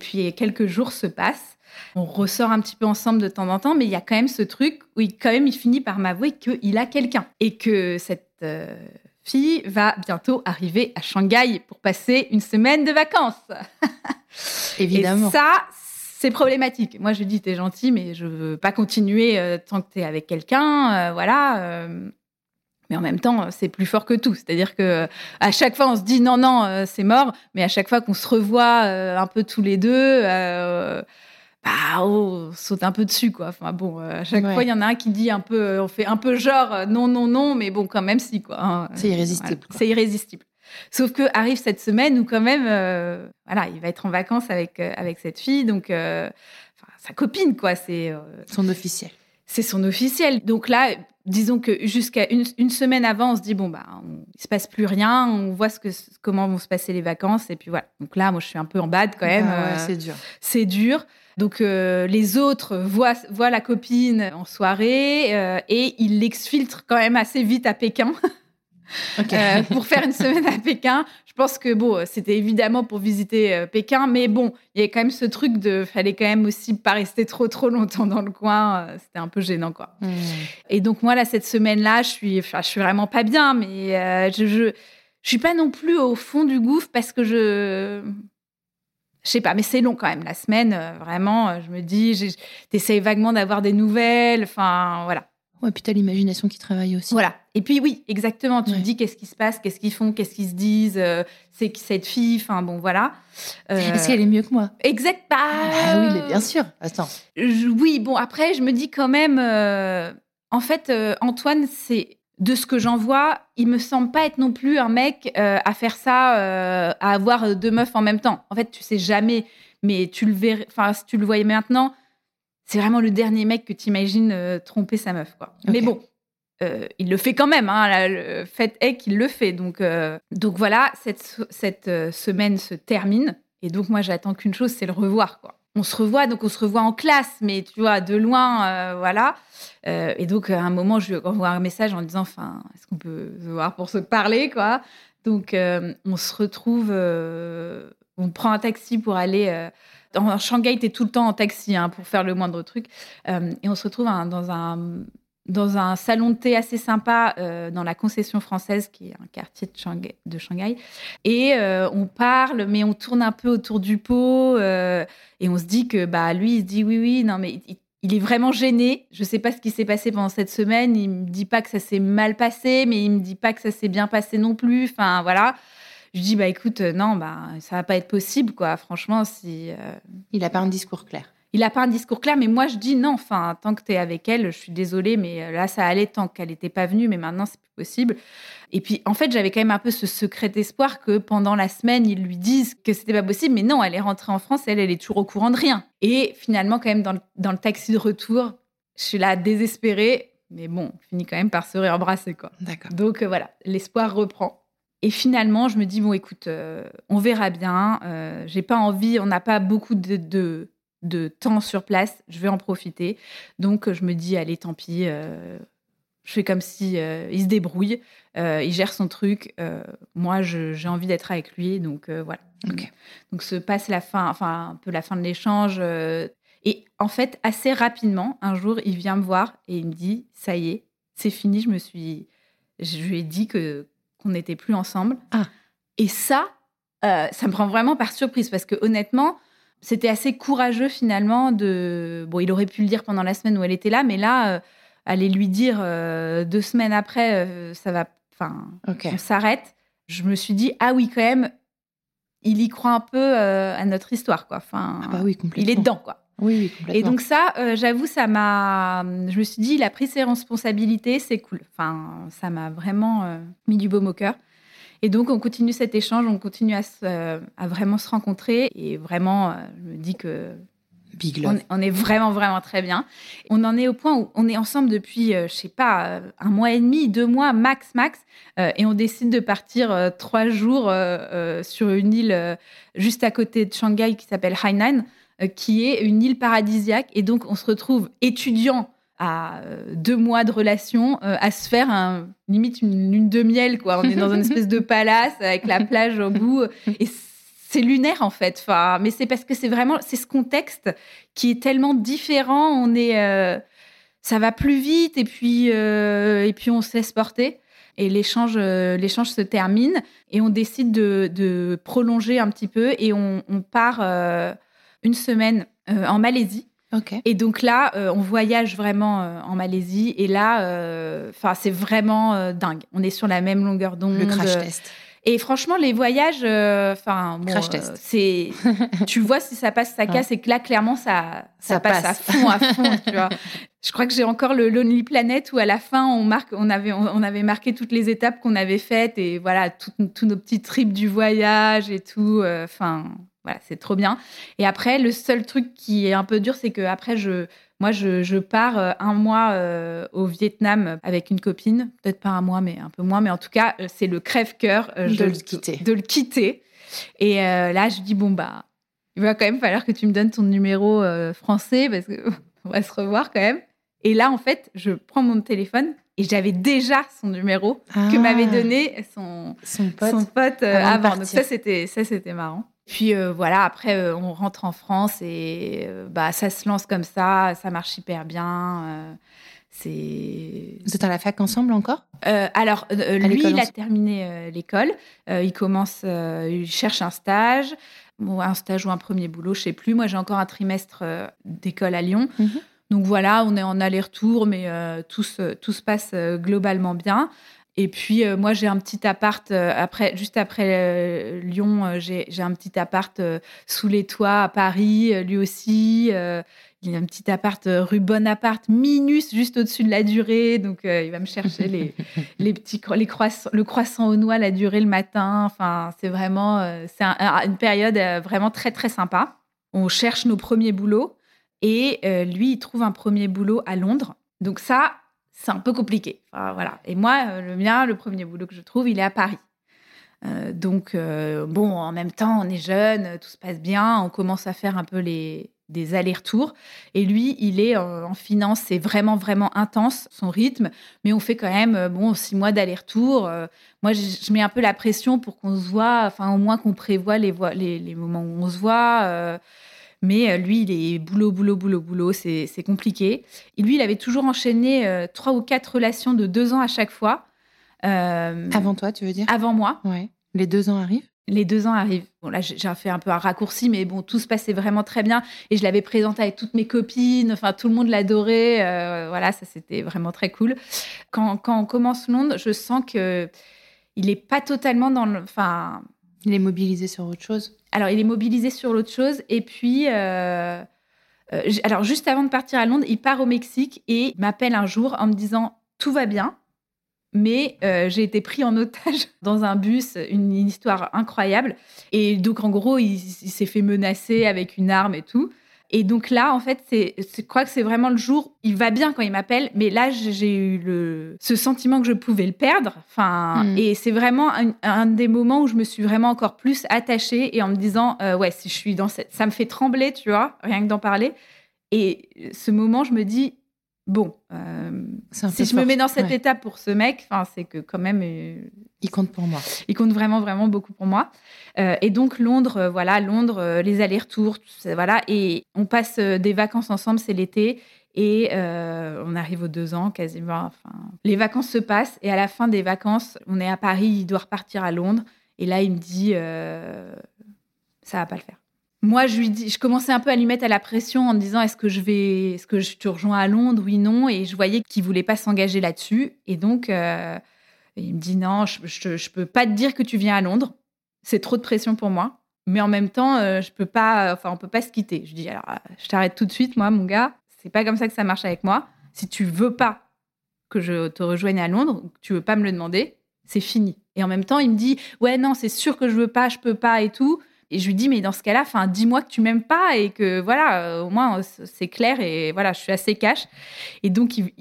Puis quelques jours se passent on ressort un petit peu ensemble de temps en temps, mais il y a quand même ce truc où il, quand même, il finit par m'avouer qu'il a quelqu'un et que cette fille va bientôt arriver à Shanghai pour passer une semaine de vacances. [LAUGHS] Évidemment. Et ça, c'est problématique. Moi, je dis, t'es gentil, mais je veux pas continuer euh, tant que t'es avec quelqu'un, euh, voilà. mais en même temps, c'est plus fort que tout. C'est-à-dire que à chaque fois, on se dit non, non, c'est mort. Mais à chaque fois qu'on se revoit un peu tous les deux, bah, oh, saute un peu dessus, quoi. Enfin bon, euh, à chaque fois, il y en a un qui dit un peu, euh, on fait un peu genre euh, non, non, non, mais bon, quand même, si, quoi. Hein. C'est irrésistible. C'est irrésistible. Sauf que arrive cette semaine où quand même, voilà, il va être en vacances avec avec cette fille, donc sa copine, quoi. C'est son officiel. C'est son officiel. Donc là, disons que jusqu'à une, semaine avant, on se dit bon bah, on, il se passe plus rien, on voit ce que comment vont se passer les vacances et puis voilà. Donc là, moi, je suis un peu en bad quand même. Ah c'est dur. C'est dur. Donc euh, les autres voient, voient, la copine en soirée euh, et ils l'exfiltrent quand même assez vite à Pékin. [LAUGHS] Euh, pour faire une semaine à Pékin, je pense que bon, c'était évidemment pour visiter Pékin, mais bon, il y avait quand même ce truc de, fallait quand même aussi pas rester trop trop longtemps dans le coin. c'était un peu gênant quoi. Hmm. Et donc moi là cette semaine-là, je suis, je suis vraiment pas bien, mais je, je, je suis pas non plus au fond du gouffre parce que je je sais pas, mais c'est long quand même. La semaine, euh, vraiment, euh, je me dis, t'essayes vaguement d'avoir des nouvelles. Enfin, voilà. Ouais, puis t'as l'imagination qui travaille aussi. Voilà. Et puis oui, exactement. Tu te dis qu'est-ce qui se passe, qu'est-ce qu'ils font, qu'est-ce qu'ils se disent. Euh, c'est qui cette fille Enfin bon, voilà. Est-ce qu'elle est mieux que moi Exact. Bah, ah oui, mais bien sûr. Attends. oui, bon après, je me dis quand même. en fait, Antoine, c'est de ce que j'en vois, il me semble pas être non plus un mec euh, à faire ça, euh, à avoir deux meufs en même temps. En fait, tu sais jamais, mais tu le verrais, enfin, si tu le voyais maintenant, c'est vraiment le dernier mec que tu imagines euh, tromper sa meuf, quoi. Mais bon, il le fait quand même. Hein, le fait est qu'il le fait. Donc, donc voilà, cette, cette semaine se termine. Et donc, moi, j'attends qu'une chose, c'est le revoir, quoi on se revoit, donc on se revoit en classe, mais tu vois, de loin, euh, voilà. Euh, et donc, à un moment, je lui envoie un message en disant, enfin, est-ce qu'on peut se voir pour se parler, quoi? Donc, euh, on se retrouve, on prend un taxi pour aller. dans Shanghai, tu es tout le temps en taxi hein, pour faire le moindre truc. et on se retrouve dans un dans un salon de thé assez sympa euh, dans la concession française, qui est un quartier de Shanghai. Et euh, on parle, mais on tourne un peu autour du pot. Euh, et on se dit que bah, lui, il se dit oui, oui, non, mais il, est vraiment gêné. Je ne sais pas ce qui s'est passé pendant cette semaine. Il me dit pas que ça s'est mal passé, mais il me dit pas que ça s'est bien passé non plus. Enfin, voilà. Je dis, bah écoute, non, bah, ça va pas être possible, quoi. Franchement, si. Il n'a pas un discours clair il n'a pas un discours clair, mais moi je dis non. Enfin, tant que tu es avec elle, je suis désolée, mais euh, là ça allait tant qu'elle n'était pas venue, mais maintenant c'est plus possible. Et puis en fait, j'avais quand même un peu ce secret d'espoir que pendant la semaine ils lui disent que c'était pas possible, mais non, elle est rentrée en France, elle, elle est toujours au courant de rien. Et finalement, quand même dans le, taxi de retour, je suis là désespérée, mais bon, on finit quand même par se réembrasser quoi. D'accord. Donc euh, voilà, l'espoir reprend. Et finalement, je me dis bon, écoute, euh, on verra bien. j'ai pas envie, on n'a pas beaucoup de de temps sur place, je vais en profiter. Donc, je me dis, allez, tant pis, je fais comme si il se débrouille, il gère son truc. moi, j'ai envie d'être avec lui, donc voilà. Donc, se passe la fin, enfin un peu la fin de l'échange. et en fait, assez rapidement, un jour, il vient me voir et il me dit, ça y est, c'est fini. Je me suis, je lui ai dit que qu'on n'était plus ensemble. Ah. Et ça, ça me prend vraiment par surprise parce que honnêtement, c'était assez courageux finalement de. Bon, il aurait pu le dire pendant la semaine où elle était là, mais là aller lui dire euh, deux semaines après, euh, ça va, enfin, on s'arrête. Je me suis dit, ah oui, quand même, il y croit un peu euh, à notre histoire, quoi. Enfin, ah bah oui, il est dedans, quoi. Oui, complètement. Et donc ça, j'avoue, ça m'a. Je me suis dit, il a pris ses responsabilités, c'est cool. Enfin, ça m'a vraiment mis du baume au cœur. Et donc, on continue cet échange, on continue à, à vraiment se rencontrer. Et vraiment, je me dis que on, est vraiment, vraiment très bien. On en est au point où on est ensemble depuis, euh, je sais pas, euh, un mois et demi, deux mois, max, max. Euh, et on décide de partir trois jours sur une île juste à côté de Shanghai qui s'appelle Hainan, qui est une île paradisiaque. Et donc, on se retrouve étudiant à deux mois de relation à se faire un, limite une lune de miel quoi on est dans une espèce de [LAUGHS] palace avec la plage au bout et c'est lunaire en fait. Enfin, mais c'est parce que c'est vraiment c'est ce contexte qui est tellement différent. On est, euh, ça va plus vite et puis euh, et puis on se laisse porter. Et l'échange euh, l'échange se termine et on décide de, prolonger un petit peu et on, part une semaine en Malaisie. Et donc là, on voyage vraiment en Malaisie et là, enfin c'est vraiment dingue. On est sur la même longueur d'onde. Le crash test. Et franchement, les voyages, euh, enfin, crash test. Euh, c'est, [LAUGHS] tu vois si ça passe, ça casse, et que là, clairement, ça, ça, passe, à fond, à fond, [LAUGHS] tu vois. Je crois que j'ai encore le Lonely Planet où à la fin, on marque, on avait, on, avait marqué toutes les étapes qu'on avait faites et voilà, tous nos petits trips du voyage et tout. Euh, enfin, voilà, c'est trop bien. Et après, le seul truc qui est un peu dur, c'est que après, je, moi, je, pars euh, un mois euh, au Vietnam avec une copine, peut-être pas un mois, mais un peu moins. Mais en tout cas, euh, c'est le crève-cœur de, le quitter. De, le quitter. Et là, je dis bon bah, il va quand même falloir que tu me donnes ton numéro français parce qu'on [LAUGHS] va se revoir quand même. Et là, en fait, je prends mon téléphone et j'avais déjà son numéro que m'avait ah. donné son, son pote, son pote avant. Donc ça, c'était ça, c'était marrant. Puis euh, voilà, après, euh, on rentre en France et euh, bah, ça se lance comme ça, ça marche hyper bien. c'est... Vous êtes à la fac ensemble encore? Alors, lui, il a terminé l'école. il commence, il cherche un stage, un stage ou un premier boulot, je sais plus. Moi, j'ai encore un trimestre d'école à Lyon. Mhm. Donc voilà, on est en aller-retour, mais tout, tout se passe globalement bien. Et puis euh, moi j'ai un petit appart euh, après juste après euh, Lyon j'ai un petit appart sous les toits à Paris lui aussi il y a un petit appart rue Bonaparte minus juste au-dessus de la durée. Donc il va me chercher les [LAUGHS] les petits les croissants le croissant aux noix la durée le matin. Enfin c'est vraiment c'est une période vraiment très très sympa. On cherche nos premiers boulots et lui il trouve un premier boulot à Londres. Donc ça c'est un peu compliqué. voilà. Et moi, euh, le mien, le premier boulot que je trouve, il est à Paris. Euh, donc, euh, bon, en même temps, on est jeune, tout se passe bien, on commence à faire un peu les, des allers-retours. Et lui, il est en, finance, c'est vraiment, vraiment intense, son rythme. Mais on fait quand même, bon, six mois d'aller-retour. moi, je, mets un peu la pression pour qu'on se voit, enfin, au moins qu'on prévoit les, les, les, moments où on se voit. Mais euh, lui, il est boulot, boulot, boulot, boulot, c'est compliqué. Et lui, il avait toujours enchaîné euh, trois ou quatre relations de deux ans à chaque fois. Euh, avant toi, tu veux dire? Avant moi. Ouais. Les deux ans arrivent? Les deux ans arrivent. Bon, là, j'ai fait un peu un raccourci, mais bon, tout se passait vraiment très bien. Et je l'avais présenté avec toutes mes copines. Enfin, tout le monde l'adorait. voilà, ça, c'était vraiment très cool. Quand, quand, on commence Londres, je sens que il n'est pas totalement dans le. Enfin. Il est mobilisé sur autre chose? Alors, il est mobilisé sur l'autre chose. Et puis, euh, euh, alors juste avant de partir à Londres, il part au Mexique et m'appelle un jour en me disant tout va bien, mais euh, j'ai été pris en otage [LAUGHS] dans un bus, une, histoire incroyable. Et donc, en gros, il, s'est fait menacer avec une arme et tout. Et donc là, en fait, c'est, je crois que c'est vraiment le jour. Il va bien quand il m'appelle, mais là, j'ai eu le, ce sentiment que je pouvais le perdre. Enfin, mm. et c'est vraiment un, des moments où je me suis vraiment encore plus attachée et en me disant, euh, ouais, si je suis dans cette, ça me fait trembler, tu vois, rien que d'en parler. Et ce moment, je me dis, bon, euh, si je me mets dans cette étape pour ce mec, c'est que quand même. Euh, il compte pour moi. Il compte vraiment, vraiment beaucoup pour moi. Euh, et donc, Londres, voilà, Londres, les allers-retours, voilà. Et on passe des vacances ensemble, c'est l'été. Et on arrive aux deux ans quasiment. Enfin, les vacances se passent. Et à la fin des vacances, on est à Paris, il doit repartir à Londres. Et là, il me dit ça va pas le faire moi, je commençais un peu à lui mettre à la pression en me disant est-ce que je vais, est-ce que je te rejoins à Londres, oui, non, et je voyais qu'il voulait pas s'engager là-dessus, et donc euh, il me dit non, je, je, peux pas te dire que tu viens à Londres, c'est trop de pression pour moi, mais en même temps, euh, je peux pas, enfin, on peut pas se quitter. Je dis alors, euh, je t'arrête tout de suite, moi, mon gars, c'est pas comme ça que ça marche avec moi. Si tu veux pas que je te rejoigne à Londres, tu veux pas me le demander, c'est fini. Et en même temps, il me dit ouais non, c'est sûr que je veux pas, je peux pas et tout. Et je lui dis, mais dans ce cas-là, enfin, dis-moi que tu m'aimes pas et que voilà, euh, au moins c'est clair et voilà, je suis assez cash. Et donc, il,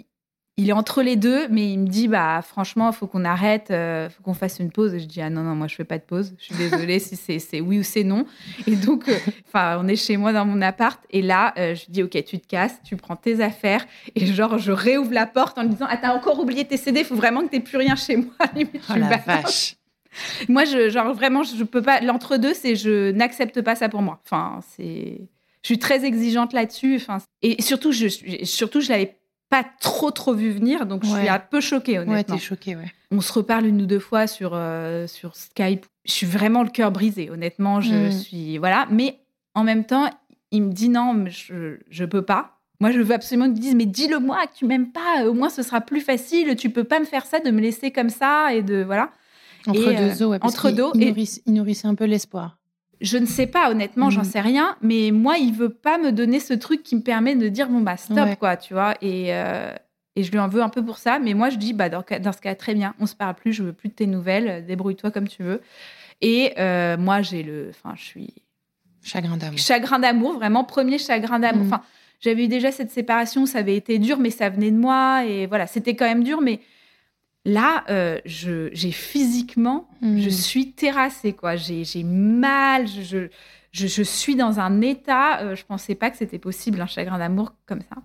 est entre les deux, mais il me dit, bah franchement, il faut qu'on arrête, il euh, faut qu'on fasse une pause. Et je dis, ah non, non, moi je fais pas de pause. Je suis désolée si c'est oui ou c'est non. Et donc, euh, enfin, on est chez moi dans mon appart. Et là, je lui dis, ok, tu te casses, tu prends tes affaires. Et genre, je réouvre la porte en lui disant, ah, t'as encore oublié tes CD, il faut vraiment que t'aies plus rien chez moi. oh la vache. [LAUGHS] Moi, je, genre vraiment, je peux pas. L'entre-deux, c'est je n'accepte pas ça pour moi. Enfin, c'est. Je suis très exigeante là-dessus. Enfin, et surtout, je, surtout, je l'avais pas trop trop vu venir, donc je suis un peu choquée honnêtement. Ouais, t'es choquée, ouais. On se reparle une ou deux fois sur euh, sur Skype. Je suis vraiment le cœur brisé, honnêtement. Je mm. suis voilà, mais en même temps, il me dit non, je je peux pas. Moi, je veux absolument qu'il me dise mais dis-le-moi que tu m'aimes pas. Au moins, ce sera plus facile. Tu peux pas me faire ça, de me laisser comme ça et de voilà. Entre deux eaux, entre deux. Il, il, nourrissait un peu l'espoir. Je ne sais pas, honnêtement, j'en mhm. sais rien. Mais moi, il veut pas me donner ce truc qui me permet de dire bon bah stop quoi, tu vois. Et euh, et je lui en veux un peu pour ça. Mais moi, je dis bah dans, dans ce cas très bien, on se parle plus, je veux plus de tes nouvelles, débrouille-toi comme tu veux. Et euh, moi, j'ai le, enfin, je suis chagrin d'amour. Chagrin d'amour, vraiment premier chagrin d'amour. Mhm. Enfin, j'avais eu déjà cette séparation, ça avait été dur, mais ça venait de moi et voilà, c'était quand même dur, mais Là, euh, j'ai physiquement, je hmm. suis terrassée, quoi. J'ai mal, je, je, suis dans un état. Euh, je pensais pas que c'était possible un chagrin d'amour comme ça.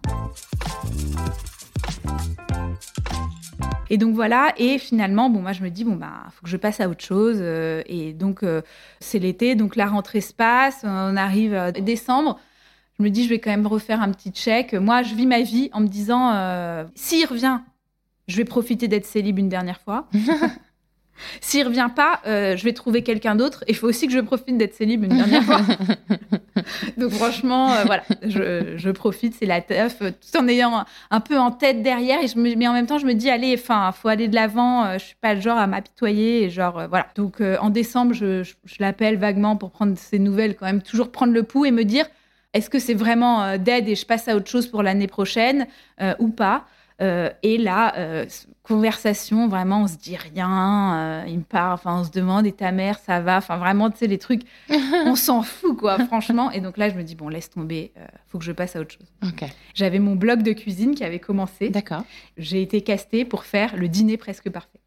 Et donc voilà, et finalement, bon, moi je me dis, bon, bah, faut que je passe à autre chose. Euh, et donc, c'est l'été, donc la rentrée se passe, on arrive à décembre. Je me dis, je vais quand même refaire un petit check. Moi, je vis ma vie en me disant, s'il revient je vais profiter d'être célib une dernière fois. [LAUGHS] S'il revient pas, euh, je vais trouver quelqu'un d'autre. Il faut aussi que je profite d'être célib une dernière fois. [LAUGHS] Donc franchement, euh, voilà, je, profite, c'est la teuf, euh, tout en ayant un, peu en tête derrière. Et je me, mais en même temps, je me dis, allez, enfin, faut aller de l'avant. je suis pas le genre à m'apitoyer. Et genre, voilà. Donc en décembre, je, l'appelle vaguement pour prendre ses nouvelles, quand même, toujours prendre le pouls et me dire, est-ce que c'est vraiment dead et je passe à autre chose pour l'année prochaine ou pas? Euh, et là, euh, conversation, vraiment, on se dit rien. Euh, il me parle, enfin, on se demande, et ta mère, ça va Enfin, vraiment, tu sais, les trucs, [LAUGHS] on s'en fout, quoi, franchement. Et donc là, je me dis, bon, laisse tomber, faut que je passe à autre chose. J'avais mon blog de cuisine qui avait commencé. D'accord. J'ai été castée pour faire le dîner presque parfait.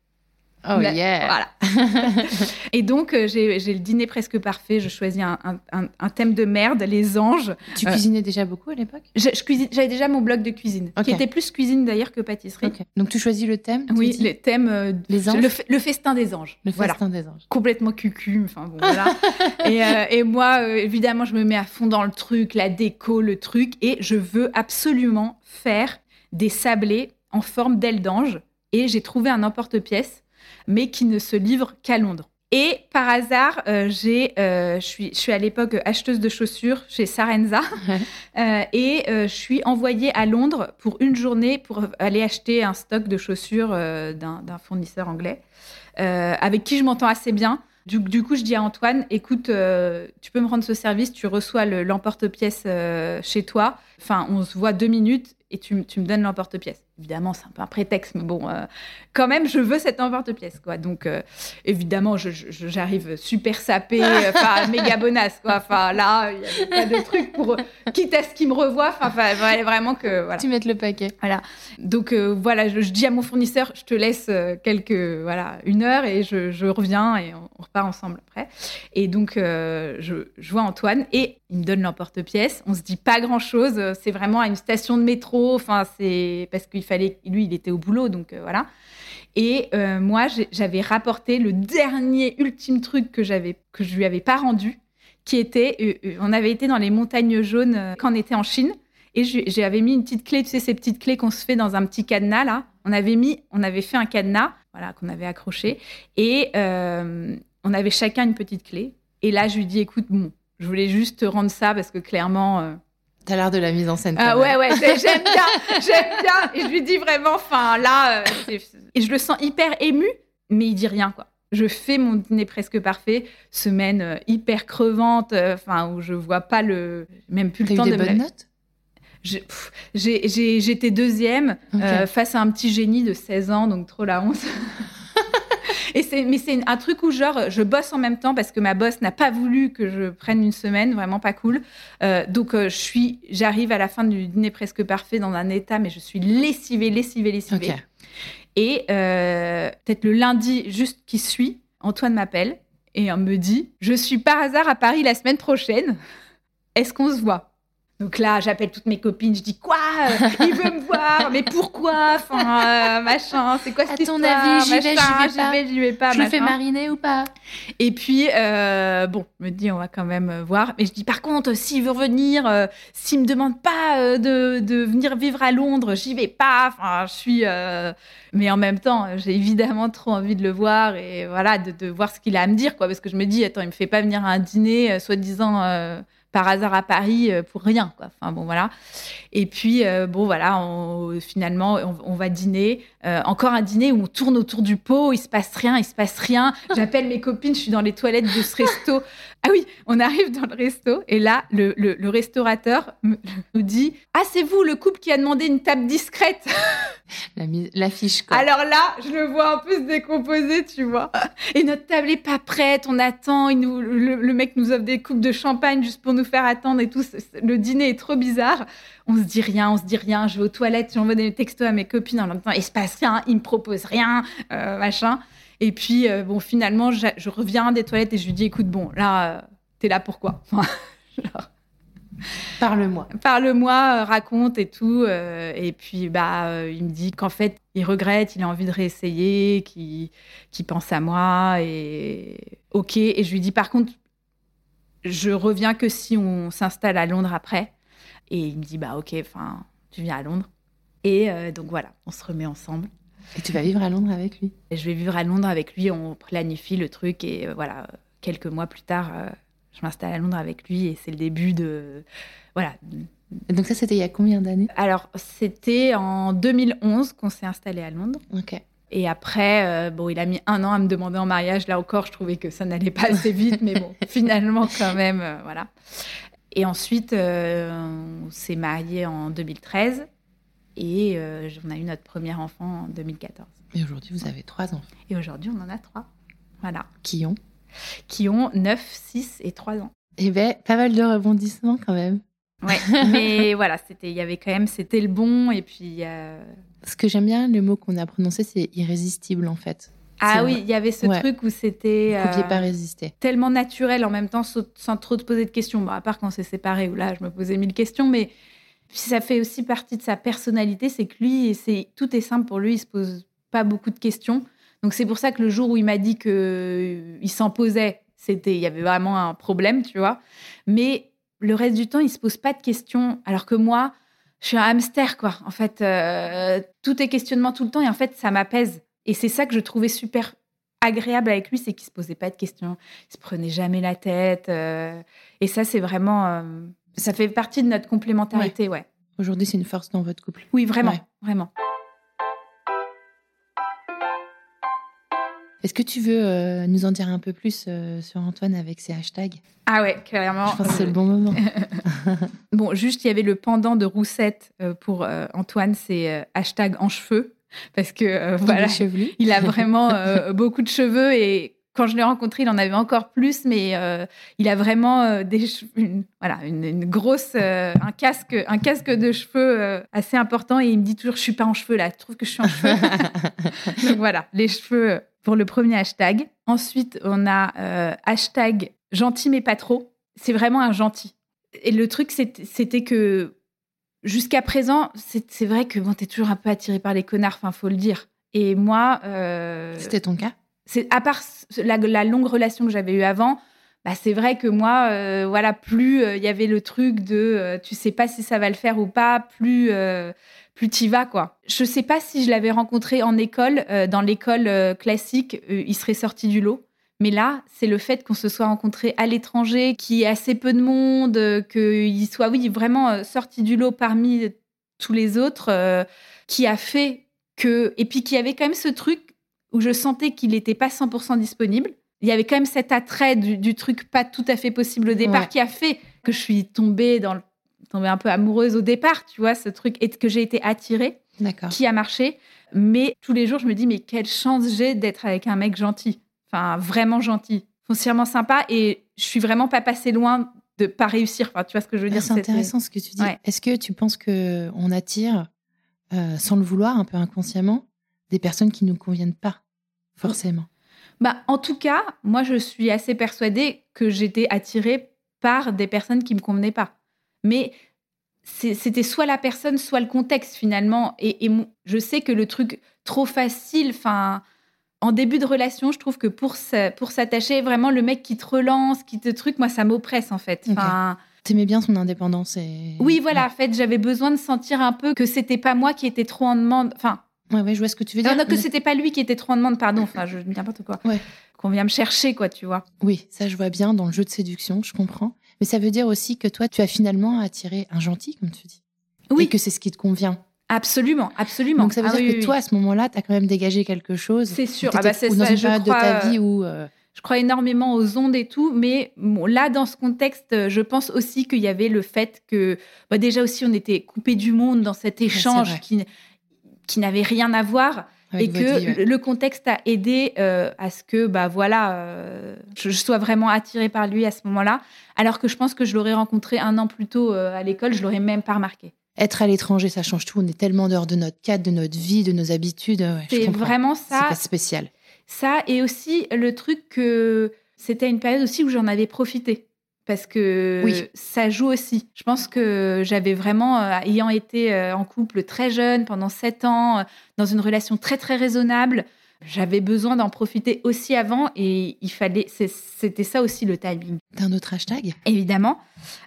Oh yeah Voilà. [LAUGHS] et donc, euh, j'ai le dîner presque parfait. Je choisis un, un, thème de merde, les anges. Tu euh, cuisinais déjà beaucoup à l'époque? J'avais déjà mon blog de cuisine, qui était plus cuisine d'ailleurs que pâtisserie. Donc, tu choisis le thème Oui, le thème. Euh, les anges le, festin des anges. Le festin des anges. Complètement cucu. Enfin, bon, voilà. [LAUGHS] et, et, moi, évidemment, je me mets à fond dans le truc, la déco, le truc. Et je veux absolument faire des sablés en forme d'aile d'ange. Et j'ai trouvé un emporte-pièce mais qui ne se livre qu'à Londres. Et par hasard, euh, j'ai, euh, je, suis, je suis à l'époque acheteuse de chaussures chez Sarenza [LAUGHS] euh, et je suis envoyée à Londres pour une journée pour aller acheter un stock de chaussures d'un fournisseur anglais avec qui je m'entends assez bien. Du, du, coup, je dis à Antoine, écoute, tu peux me rendre ce service, tu reçois l'emporte-pièce chez toi. Enfin, on se voit deux minutes et tu, tu me donnes l'emporte-pièce. évidemment, c'est un peu un prétexte, mais bon, euh, quand même, je veux cet emporte-pièce, quoi. Donc, euh, évidemment, j'arrive super sapée, enfin, [LAUGHS] méga bonasse, quoi. Enfin, là, il n'y a pas de truc pour, quitte à ce qu'il me revoie, enfin, vraiment que, voilà. Tu mettes le paquet. Voilà. Donc, euh, voilà, je, dis à mon fournisseur, je te laisse quelques, voilà, une heure et je, reviens et on, repart ensemble après. Et donc, je, je vois Antoine et il me donne l'emporte-pièce. On se dit pas grand-chose. C'est vraiment à une station de métro. Enfin, c'est parce qu'il fallait. Lui, il était au boulot, donc euh, voilà. Et euh, moi, j'avais rapporté le dernier ultime truc que j'avais que je lui avais pas rendu, qui était, euh, on avait été dans les montagnes jaunes quand on était en Chine, et j'avais mis une petite clé, tu sais ces petites clés qu'on se fait dans un petit cadenas là. On avait mis, on avait fait un cadenas, voilà, qu'on avait accroché, et on avait chacun une petite clé. Et là, je lui dis, écoute, bon, je voulais juste te rendre ça parce que clairement. T'as l'air de la mise en scène. Ah ouais, ouais, j'aime bien, j'aime bien. Et je lui dis vraiment, enfin là, euh, et je le sens hyper ému, mais il dit rien, quoi. Je fais mon dîner presque parfait, semaine euh, hyper crevante, euh, enfin où je vois pas le, même plus le temps eu des de bonnes notes? J'étais deuxième face à un petit génie de 16 ans, donc trop la honte. Et c'est, mais c'est un truc où genre je bosse en même temps parce que ma boss n'a pas voulu que je prenne une semaine, vraiment pas cool. Euh, donc euh, je suis, j'arrive à la fin du dîner presque parfait dans un état, mais je suis lessivée, lessivée, lessivée. Et euh, peut-être le lundi juste qui suit, Antoine m'appelle et on me dit, je suis par hasard à Paris la semaine prochaine. Est-ce qu'on se voit? Donc là, j'appelle toutes mes copines, je dis quoi? Il veut me voir, mais pourquoi? Enfin, euh, machin, c'est quoi cette À ton avis, j'y vais, j'y vais, pas. Je le fais mariner ou pas? Et puis, euh, bon, je me dis, on va quand même euh, voir. Mais je dis, par contre, s'il veut revenir, s'il me demande pas de, de, venir vivre à Londres, j'y vais pas. Enfin, je suis. Mais en même temps, j'ai évidemment trop envie de le voir et voilà, de, de voir ce qu'il a à me dire, quoi. Parce que je me dis, attends, il me fait pas venir à un dîner, soi-disant par hasard à Paris euh, pour rien. Quoi. Enfin bon voilà. Et puis euh, bon voilà, finalement on, va dîner. Euh, encore un dîner où on tourne autour du pot, il se passe rien, il se passe rien. J'appelle mes copines, je suis dans les toilettes de ce resto. Ah oui, on arrive dans le resto et là le, le, restaurateur nous [LAUGHS] dit ah c'est vous le couple qui a demandé une table discrète. [LAUGHS] L'affiche quoi. Alors là, je le vois un peu se décomposer, tu vois. [LAUGHS] Et notre table est pas prête, on attend. Il nous, le, le mec nous offre des coupes de champagne juste pour nous faire attendre et tout. Le dîner est trop bizarre. On se dit rien, on se dit rien. Je vais aux toilettes, j'envoie des textos à mes copines en même temps. Il se passe rien, il me propose rien, euh, machin. Et puis, euh, bon, finalement, je, reviens des toilettes et je lui dis, écoute, bon, là, euh, t'es là pourquoi? [LAUGHS] Parle-moi. Parle-moi, raconte et tout. et puis, bah, il me dit qu'en fait, il regrette, il a envie de réessayer, qu'il pense à moi. Et OK. Et je lui dis, par contre, je reviens que si on s'installe à Londres après. Et il me dit, bah ok, enfin, tu viens à Londres. Et euh, donc voilà, on se remet ensemble. Et tu vas vivre à Londres avec lui? Et Je vais vivre à Londres avec lui, on planifie le truc et euh, voilà, quelques mois plus tard, euh, je m'installe à Londres avec lui et c'est le début de... Voilà. Et donc ça, c'était il y a combien d'années? Alors, c'était en 2011 qu'on s'est installé à Londres. Ok. Et après, euh, bon, il a mis un an à me demander en mariage. Là encore, je trouvais que ça n'allait pas assez vite, mais bon, [LAUGHS] finalement, quand même, voilà. Et ensuite, on s'est mariés en 2013 et on a eu notre premier enfant en 2014. Et aujourd'hui, vous avez trois enfants. Et aujourd'hui, on en a trois. Voilà. Qui ont Qui ont 9, 6 et 3 ans. Eh bien, pas mal de rebondissements quand même. Ouais, [LAUGHS] mais voilà, c'était, il y avait quand même, c'était le bon, et puis. Ce que j'aime bien, le mot qu'on a prononcé, c'est irrésistible en fait. Ah oui, il y avait ce truc où c'était. Vous pouviez pas résister. Tellement naturel en même temps, sans trop te poser de questions. Bon, à part quand on s'est séparés, où là, je me posais mille questions, mais ça fait aussi partie de sa personnalité, c'est que lui, c'est tout est simple pour lui, il se pose pas beaucoup de questions. Donc c'est pour ça que le jour où il m'a dit que euh, il s'en posait, c'était, il y avait vraiment un problème, tu vois. Mais le reste du temps, il se pose pas de questions, alors que moi, je suis un hamster, quoi. En fait, euh, tout est questionnement tout le temps et en fait, ça m'apaise. Et c'est ça que je trouvais super agréable avec lui, c'est qu'il se posait pas de questions, il se prenait jamais la tête. Euh, et ça, c'est vraiment, ça fait partie de notre complémentarité, ouais. Aujourd'hui, c'est une force dans votre couple. Oui, vraiment, vraiment. Est-ce que tu veux euh, nous en dire un peu plus euh, sur Antoine avec ses hashtags? Ah ouais, clairement. Je pense que c'est le bon moment. [LAUGHS] bon, juste, il y avait le pendant de Roussette pour Antoine, c'est hashtag en cheveux. Parce que voilà, il a vraiment beaucoup de cheveux et quand je l'ai rencontré, il en avait encore plus, mais euh, il a vraiment euh, des une, voilà une, grosse euh, un casque un casque de cheveux assez important et il me dit toujours je suis pas en cheveux là, je trouve que je suis en cheveux? [LAUGHS] [LAUGHS] Donc voilà, les cheveux pour le premier hashtag. Ensuite, on a hashtag gentil mais pas trop. C'est vraiment un gentil. Et le truc c'était que jusqu'à présent, c'est vrai que bon, es toujours un peu attiré par les connards, enfin faut le dire. Et moi, c'était ton cas? C'est à part la, longue relation que j'avais eue avant, bah c'est vrai que moi, euh, voilà, plus euh, il y avait le truc de euh, tu sais pas si ça va le faire ou pas, plus plus t'y vas quoi. Je sais pas si je l'avais rencontré en école, dans l'école classique, il serait sorti du lot. Mais là, c'est le fait qu'on se soit rencontré à l'étranger, qu'il y ait assez peu de monde, qu'il soit, oui, vraiment sorti du lot parmi tous les autres, qui a fait que. Et puis qu'il y avait quand même ce truc où je sentais qu'il n'était pas 100% disponible. Il y avait quand même cet attrait du, truc pas tout à fait possible au départ qui a fait que je suis tombée dans le, tombée un peu amoureuse au départ, tu vois, ce truc, et que j'ai été attirée, qui a marché. Mais tous les jours, je me dis, mais quelle chance j'ai d'être avec un mec gentil, enfin vraiment gentil, foncièrement sympa, et je suis vraiment pas passée loin de pas réussir. Enfin, tu vois ce que je veux dire C'est intéressant ce que tu dis. Est-ce que tu penses que on attire, euh, sans le vouloir, un peu inconsciemment, des personnes qui ne nous conviennent pas, forcément. Bah, en tout cas, moi, je suis assez persuadée que j'étais attirée par des personnes qui ne me convenaient pas. Mais c'était soit la personne, soit le contexte, finalement. Et, je sais que le truc trop facile, enfin, en début de relation, je trouve que pour, pour s'attacher, vraiment, le mec qui te relance, qui te truc, moi, ça m'oppresse, en fait. Enfin, T'aimais bien son indépendance et... Oui, voilà, en fait, j'avais besoin de sentir un peu que c'était pas moi qui étais trop en demande. Enfin, Ouais, je vois ce que tu veux dire. Non, que c'était pas lui qui était trop en demande, pardon. Enfin, je dis n'importe quoi. Ouais. Qu'on vient me chercher, quoi, tu vois. Oui, ça, je vois bien dans le jeu de séduction, je comprends. Mais ça veut dire aussi que toi, tu as finalement attiré un gentil, comme tu dis. Oui. Et que c'est ce qui te convient. Absolument, absolument. Donc ça veut ah dire que toi, à ce moment-là, tu as quand même dégagé quelque chose. C'est sûr. Ah bah c'est ça, une je crois, de ta vie où. Euh, je crois énormément aux ondes et tout, mais là, dans ce contexte, je pense aussi qu'il y avait le fait que, bah, déjà aussi, on était coupé du monde dans cet échange qui, qui n'avait rien à voir et que le contexte a aidé euh, à ce que bah voilà euh, je, sois vraiment attirée par lui à ce moment-là alors que je pense que je l'aurais rencontré un an plus tôt euh, à l'école je l'aurais même pas remarqué. Être à l'étranger ça change tout. On est tellement dehors de notre cadre de notre vie de nos habitudes. C'est vraiment ça. c'est spécial. Ça et aussi le truc que c'était une période aussi où j'en avais profité parce que ça joue aussi. Je pense que j'avais vraiment, euh, ayant été euh, en couple très jeune, pendant sept ans, euh, dans une relation très très raisonnable, j'avais besoin d'en profiter aussi avant et il fallait, c'était ça aussi le timing. D'un autre hashtag? Évidemment.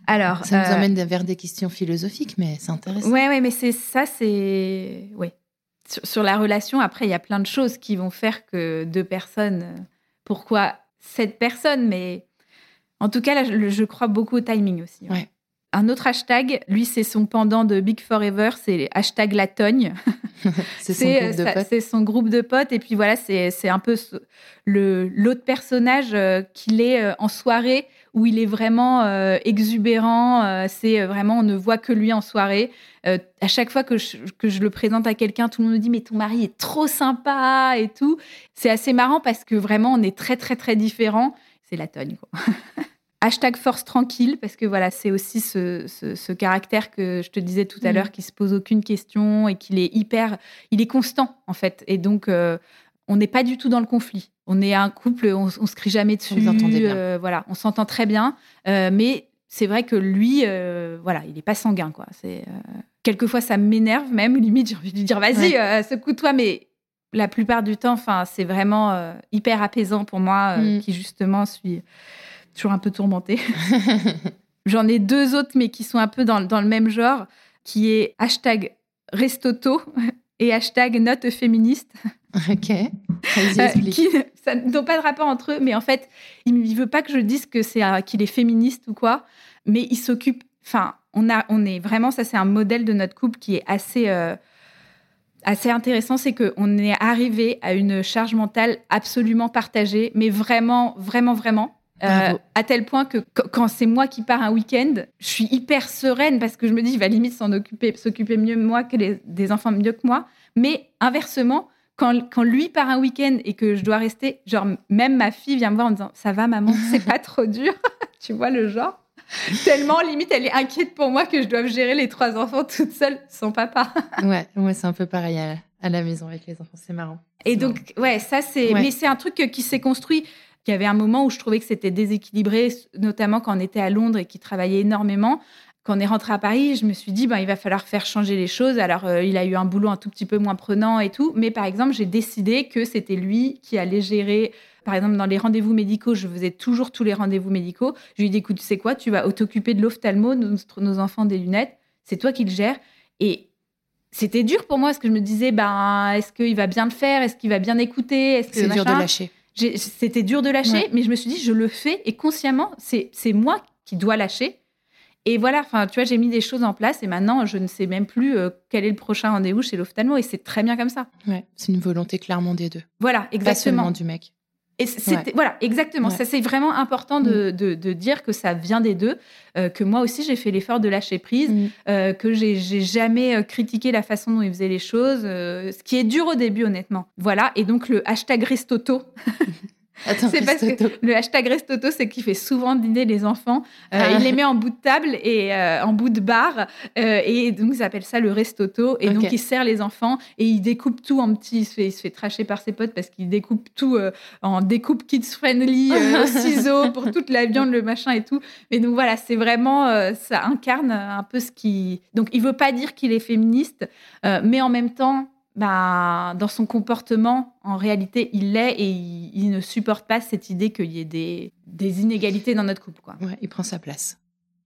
Alors, ça nous emmène vers des questions philosophiques, mais c'est intéressant. Ouais, ouais, mais c'est ça, c'est, ouais. Sur, sur, la relation, après, il y a plein de choses qui vont faire que deux personnes. Pourquoi cette personne Mais en tout cas, là, je, crois beaucoup au timing aussi. Un autre hashtag, lui, c'est son pendant de Big Forever, c'est hashtag Latogne. [LAUGHS] c'est son, groupe de potes. Son groupe de potes. Et puis voilà, c'est un peu l'autre personnage euh, qu'il est euh, en soirée, où il est vraiment euh, exubérant. c'est vraiment, on ne voit que lui en soirée. à chaque fois que je, que je le présente à quelqu'un, tout le monde me dit Mais ton mari est trop sympa et tout. C'est assez marrant parce que vraiment, on est très, très, très différents. C'est Latogne, quoi. [LAUGHS] Hashtag force tranquille, parce que voilà, c'est aussi ce, caractère que je te disais tout à mm. l'heure, qui se pose aucune question et qu'il est hyper, il est constant en fait. Et donc, euh, on n'est pas du tout dans le conflit. On est un couple, on, on se crie jamais dessus. On euh, voilà, on s'entend très bien. Euh, mais c'est vrai que lui, voilà, il n'est pas sanguin, quoi. C'est quelquefois ça m'énerve même. Limite, j'ai envie de lui dire, vas-y, secoue-toi, mais la plupart du temps, enfin, c'est vraiment hyper apaisant pour moi, mm. qui justement suis toujours un peu tourmentée. [LAUGHS] [LAUGHS] J'en ai deux autres, mais qui sont un peu dans, le même genre, qui est hashtag Restoto et hashtag note féministe. Ok. Euh, qui, ça n'ont pas de rapport entre eux, mais en fait, il ne veut pas que je dise que c'est euh, qu'il est féministe ou quoi, mais il s'occupe. Enfin, on a, on est vraiment, ça c'est un modèle de notre couple qui est assez. Euh, assez intéressant, c'est qu'on est arrivé à une charge mentale absolument partagée, mais vraiment, vraiment, vraiment. Euh, à tel point que quand c'est moi qui pars un week-end, je suis hyper sereine parce que je me dis, il va limite s'en occuper, s'occuper mieux moi que les, des enfants mieux que moi. Mais inversement, quand, quand lui part un week-end et que je dois rester, genre même ma fille vient me voir en disant, ça va maman, [LAUGHS] c'est pas trop dur, [LAUGHS] tu vois le genre? Tellement limite, elle est inquiète pour moi que je dois gérer les trois enfants toute seule sans papa. [LAUGHS] ouais, moi c'est un peu pareil à, la maison avec les enfants, c'est marrant. Et donc, ouais, ça c'est. Mais c'est un truc qui s'est construit. Il y avait un moment où je trouvais que c'était déséquilibré, notamment quand on était à Londres et qu'il travaillait énormément. Quand on est rentré à Paris, je me suis dit, ben, il va falloir faire changer les choses. Alors, euh, il a eu un boulot un tout petit peu moins prenant et tout. Mais par exemple, j'ai décidé que c'était lui qui allait gérer par exemple, dans les rendez-vous médicaux, je faisais toujours tous les rendez-vous médicaux. Je lui ai dit, écoute, tu sais quoi, tu vas t'occuper de l'ophtalmo, nos, nos enfants des lunettes, c'est toi qui le gères. Et c'était dur pour moi parce que je me disais, ben, est-ce qu'il va bien le faire? Est-ce qu'il va bien écouter? C'est dur de lâcher. C'était dur de lâcher, mais je me suis dit, je le fais et consciemment, c'est moi qui dois lâcher. Et voilà, enfin, tu vois, j'ai mis des choses en place et maintenant, je ne sais même plus euh, quel est le prochain rendez-vous chez l'ophtalmo et c'est très bien comme ça. Ouais, c'est une volonté clairement des deux. Voilà, exactement. Pas seulement du mec. Et voilà, exactement. Ça, c'est vraiment important de, mm. de, de, dire que ça vient des deux, euh, que moi aussi j'ai fait l'effort de lâcher prise, mm. euh, que j'ai jamais euh, critiqué la façon dont ils faisaient les choses, ce qui est dur au début, honnêtement. Voilà. Et donc le hashtag Restoto. [LAUGHS] c'est parce que le hashtag Restoto, c'est qu'il fait souvent dîner les enfants. Euh, ah. Il les met en bout de table et euh, en bout de bar. Euh, et donc, ils appellent ça le Restoto. Et donc, il sert les enfants et il découpe tout en petits. Il se fait, il se fait tracher par ses potes parce qu'il découpe tout en découpe kids-friendly, [LAUGHS] ciseaux pour toute la viande, le machin et tout. Mais donc, voilà, c'est vraiment. ça incarne un peu ce qui. Donc, il veut pas dire qu'il est féministe, mais en même temps, bah, dans son comportement, en réalité, il l'est et il, ne supporte pas cette idée qu'il y ait des, des, inégalités dans notre couple. Quoi. il prend sa place.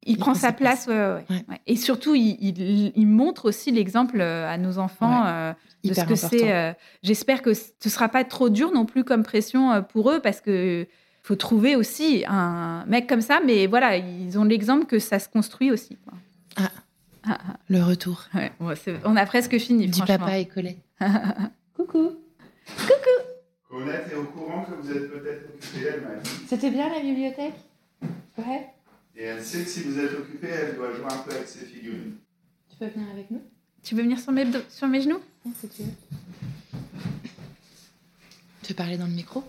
Il, prend, sa place, Ouais, ouais, et surtout, il, il, montre aussi l'exemple euh, à nos enfants euh, de ce que c'est. Euh, j'espère que ce ne sera pas trop dur non plus comme pression pour eux, parce que faut trouver aussi un mec comme ça, mais voilà, ils ont l'exemple que ça se construit aussi. Quoi. Ah. [LAUGHS] Le retour. on a presque fini. Du papa et Colette. [LAUGHS] Coucou. Coucou. Colette est au courant que vous êtes peut-être occupée, elle m'a dit. C'était bien la bibliothèque? Ouais. Et elle sait que si vous êtes occupée, elle doit jouer un peu avec ses figurines. Tu peux venir avec nous? Tu veux venir sur mes, sur mes genoux? Si tu veux. Tu veux parler dans le micro?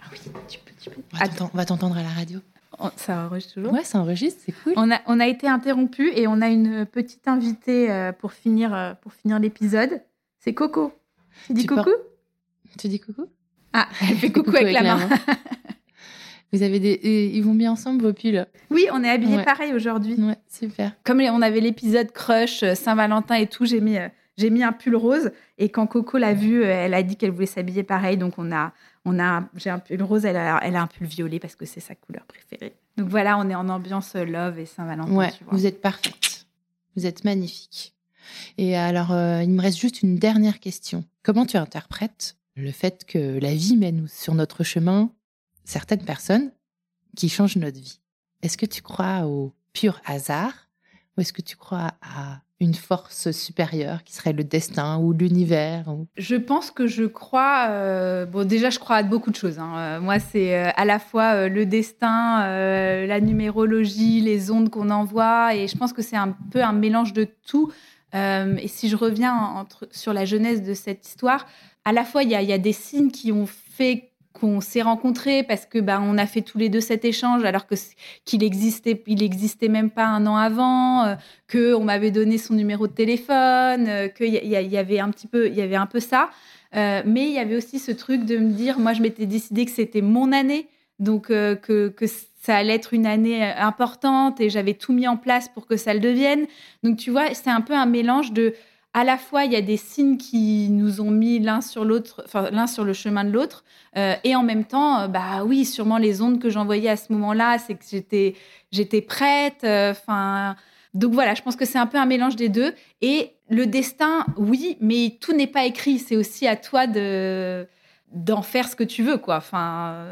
Ah oui, tu peux. Tu peux. On va t'entendre à la radio. Ça enregistre toujours Ouais, ça enregistre, c'est cool. On a, on a été interrompu et on a une petite invitée euh, pour finir, euh, pour finir l'épisode. C'est Coco. Tu dis coucou Tu dis coucou Ah, elle fait coucou, avec, la, main. Vous avez des, ils vont bien ensemble vos pulls Oui, on est habillés pareil aujourd'hui. Ouais, super. Comme on avait l'épisode crush euh, Saint-Valentin et tout, j'ai mis j'ai mis un pull rose et quand Coco l'a vu, elle a dit qu'elle voulait s'habiller pareil, donc on a on a, j'ai un pull rose, elle a, elle a un pull violet parce que c'est sa couleur préférée. Donc voilà, on est en ambiance love et Saint-Valentin. Ouais, vous êtes parfaite. Vous êtes magnifique. Et alors, euh, il me reste juste une dernière question. Comment tu interprètes le fait que la vie mène sur notre chemin certaines personnes qui changent notre vie? Est-ce que tu crois au pur hasard ou est-ce que tu crois à une force supérieure qui serait le destin ou l'univers Je pense que je crois. Euh, bon, déjà, je crois à beaucoup de choses. Hein. Euh, moi, c'est euh, à la fois le destin, la numérologie, les ondes qu'on envoie, et je pense que c'est un peu un mélange de tout. et si je reviens entre, sur la jeunesse de cette histoire, à la fois, il y, y a, des signes qui ont fait qu'on s'est rencontrés parce que bah, on a fait tous les deux cet échange alors que qu'il existait il existait même pas un an avant euh, que on m'avait donné son numéro de téléphone euh, qu'il y, avait un petit peu il y avait un peu ça. Euh, mais il y avait aussi ce truc de me dire moi je m'étais décidé que c'était mon année donc que, que ça allait être une année importante et j'avais tout mis en place pour que ça le devienne. Donc tu vois c'est un peu un mélange de à la fois, il y a des signes qui nous ont mis l'un sur l'autre, enfin l'un sur le chemin de l'autre, euh, et en même temps, euh, bah oui, sûrement les ondes que j'envoyais à ce moment-là, c'est que j'étais, j'étais prête. Euh, enfin, donc voilà, je pense que c'est un peu un mélange des deux. Et le destin, oui, mais tout n'est pas écrit. C'est aussi à toi de d'en faire ce que tu veux, quoi. Enfin,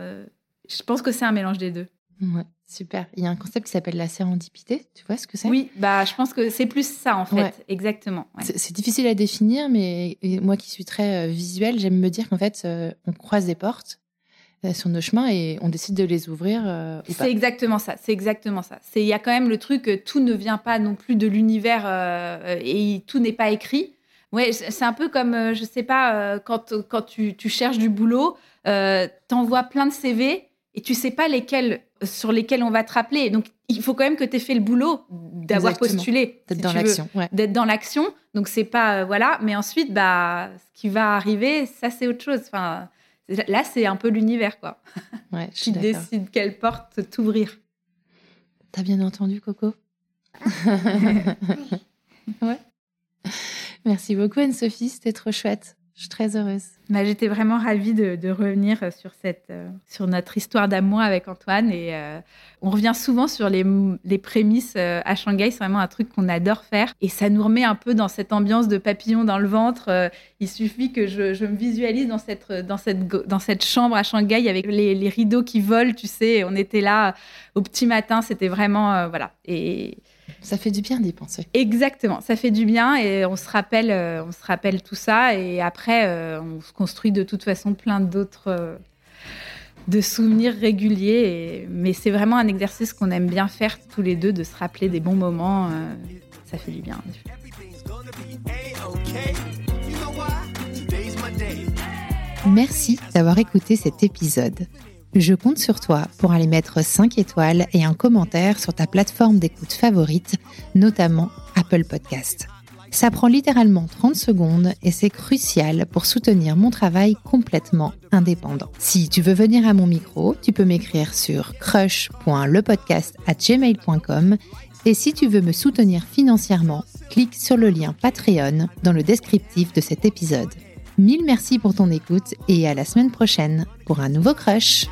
je pense que c'est un mélange des deux. Ouais, super. Il y a un concept qui s'appelle la sérendipité. Tu vois ce que c'est? Oui, bah, je pense que c'est plus ça, en fait. Ouais. Exactement. ouais. C'est difficile à définir, mais moi qui suis très euh, visuelle, j'aime me dire qu'en fait, euh, on croise des portes euh, sur nos chemins et on décide de les ouvrir euh. C'est exactement ça. C'est exactement ça. C'est il y a quand même le truc que tout ne vient pas non plus de l'univers et tout n'est pas écrit. Ouais, c'est un peu comme je sais pas quand quand tu, tu cherches du boulot, t'envoies plein de CV et tu sais pas lesquels sur lesquels on va te rappeler. Donc il faut quand même que tu aies fait le boulot d'avoir postulé. D'être si dans l'action. Ouais. d'être dans l'action. Donc c'est pas euh, voilà, mais ensuite bah ce qui va arriver, ça c'est autre chose. Enfin là c'est un peu l'univers quoi Ouais, je suis qui décide quelle porte t'ouvrir. T'as bien entendu, Coco? [LAUGHS] [LAUGHS] Ouais. Merci beaucoup, Anne-Sophie. C'était trop chouette. Je suis très heureuse. Bah, j'étais vraiment ravie de, revenir sur cette euh, sur notre histoire d'amour avec Antoine et euh, on revient souvent sur les, les prémices euh, à Shanghai. C'est vraiment un truc qu'on adore faire et ça nous remet un peu dans cette ambiance de papillon dans le ventre. Euh, il suffit que je, je me visualise dans cette dans cette dans cette chambre à Shanghai avec les, les rideaux qui volent. Tu sais, on était là au petit matin. C'était vraiment euh, voilà et Ça fait du bien d'y penser. Exactement, ça fait du bien et on se rappelle, euh, on se rappelle tout ça et après euh, on se construit de toute façon plein d'autres euh, de souvenirs réguliers. et- mais c'est vraiment un exercice qu'on aime bien faire tous les deux, de se rappeler des bons moments. euh, ça fait du bien. Merci d'avoir écouté cet épisode. Je compte sur toi pour aller mettre 5 étoiles et un commentaire sur ta plateforme d'écoute favorite, notamment Apple Podcast. Ça prend littéralement 30 secondes et c'est crucial pour soutenir mon travail complètement indépendant. Si tu veux venir à mon micro, tu peux m'écrire sur crush.lepodcast@gmail.com et si tu veux me soutenir financièrement, clique sur le lien Patreon dans le descriptif de cet épisode. Mille merci pour ton écoute et à la semaine prochaine pour un nouveau crush.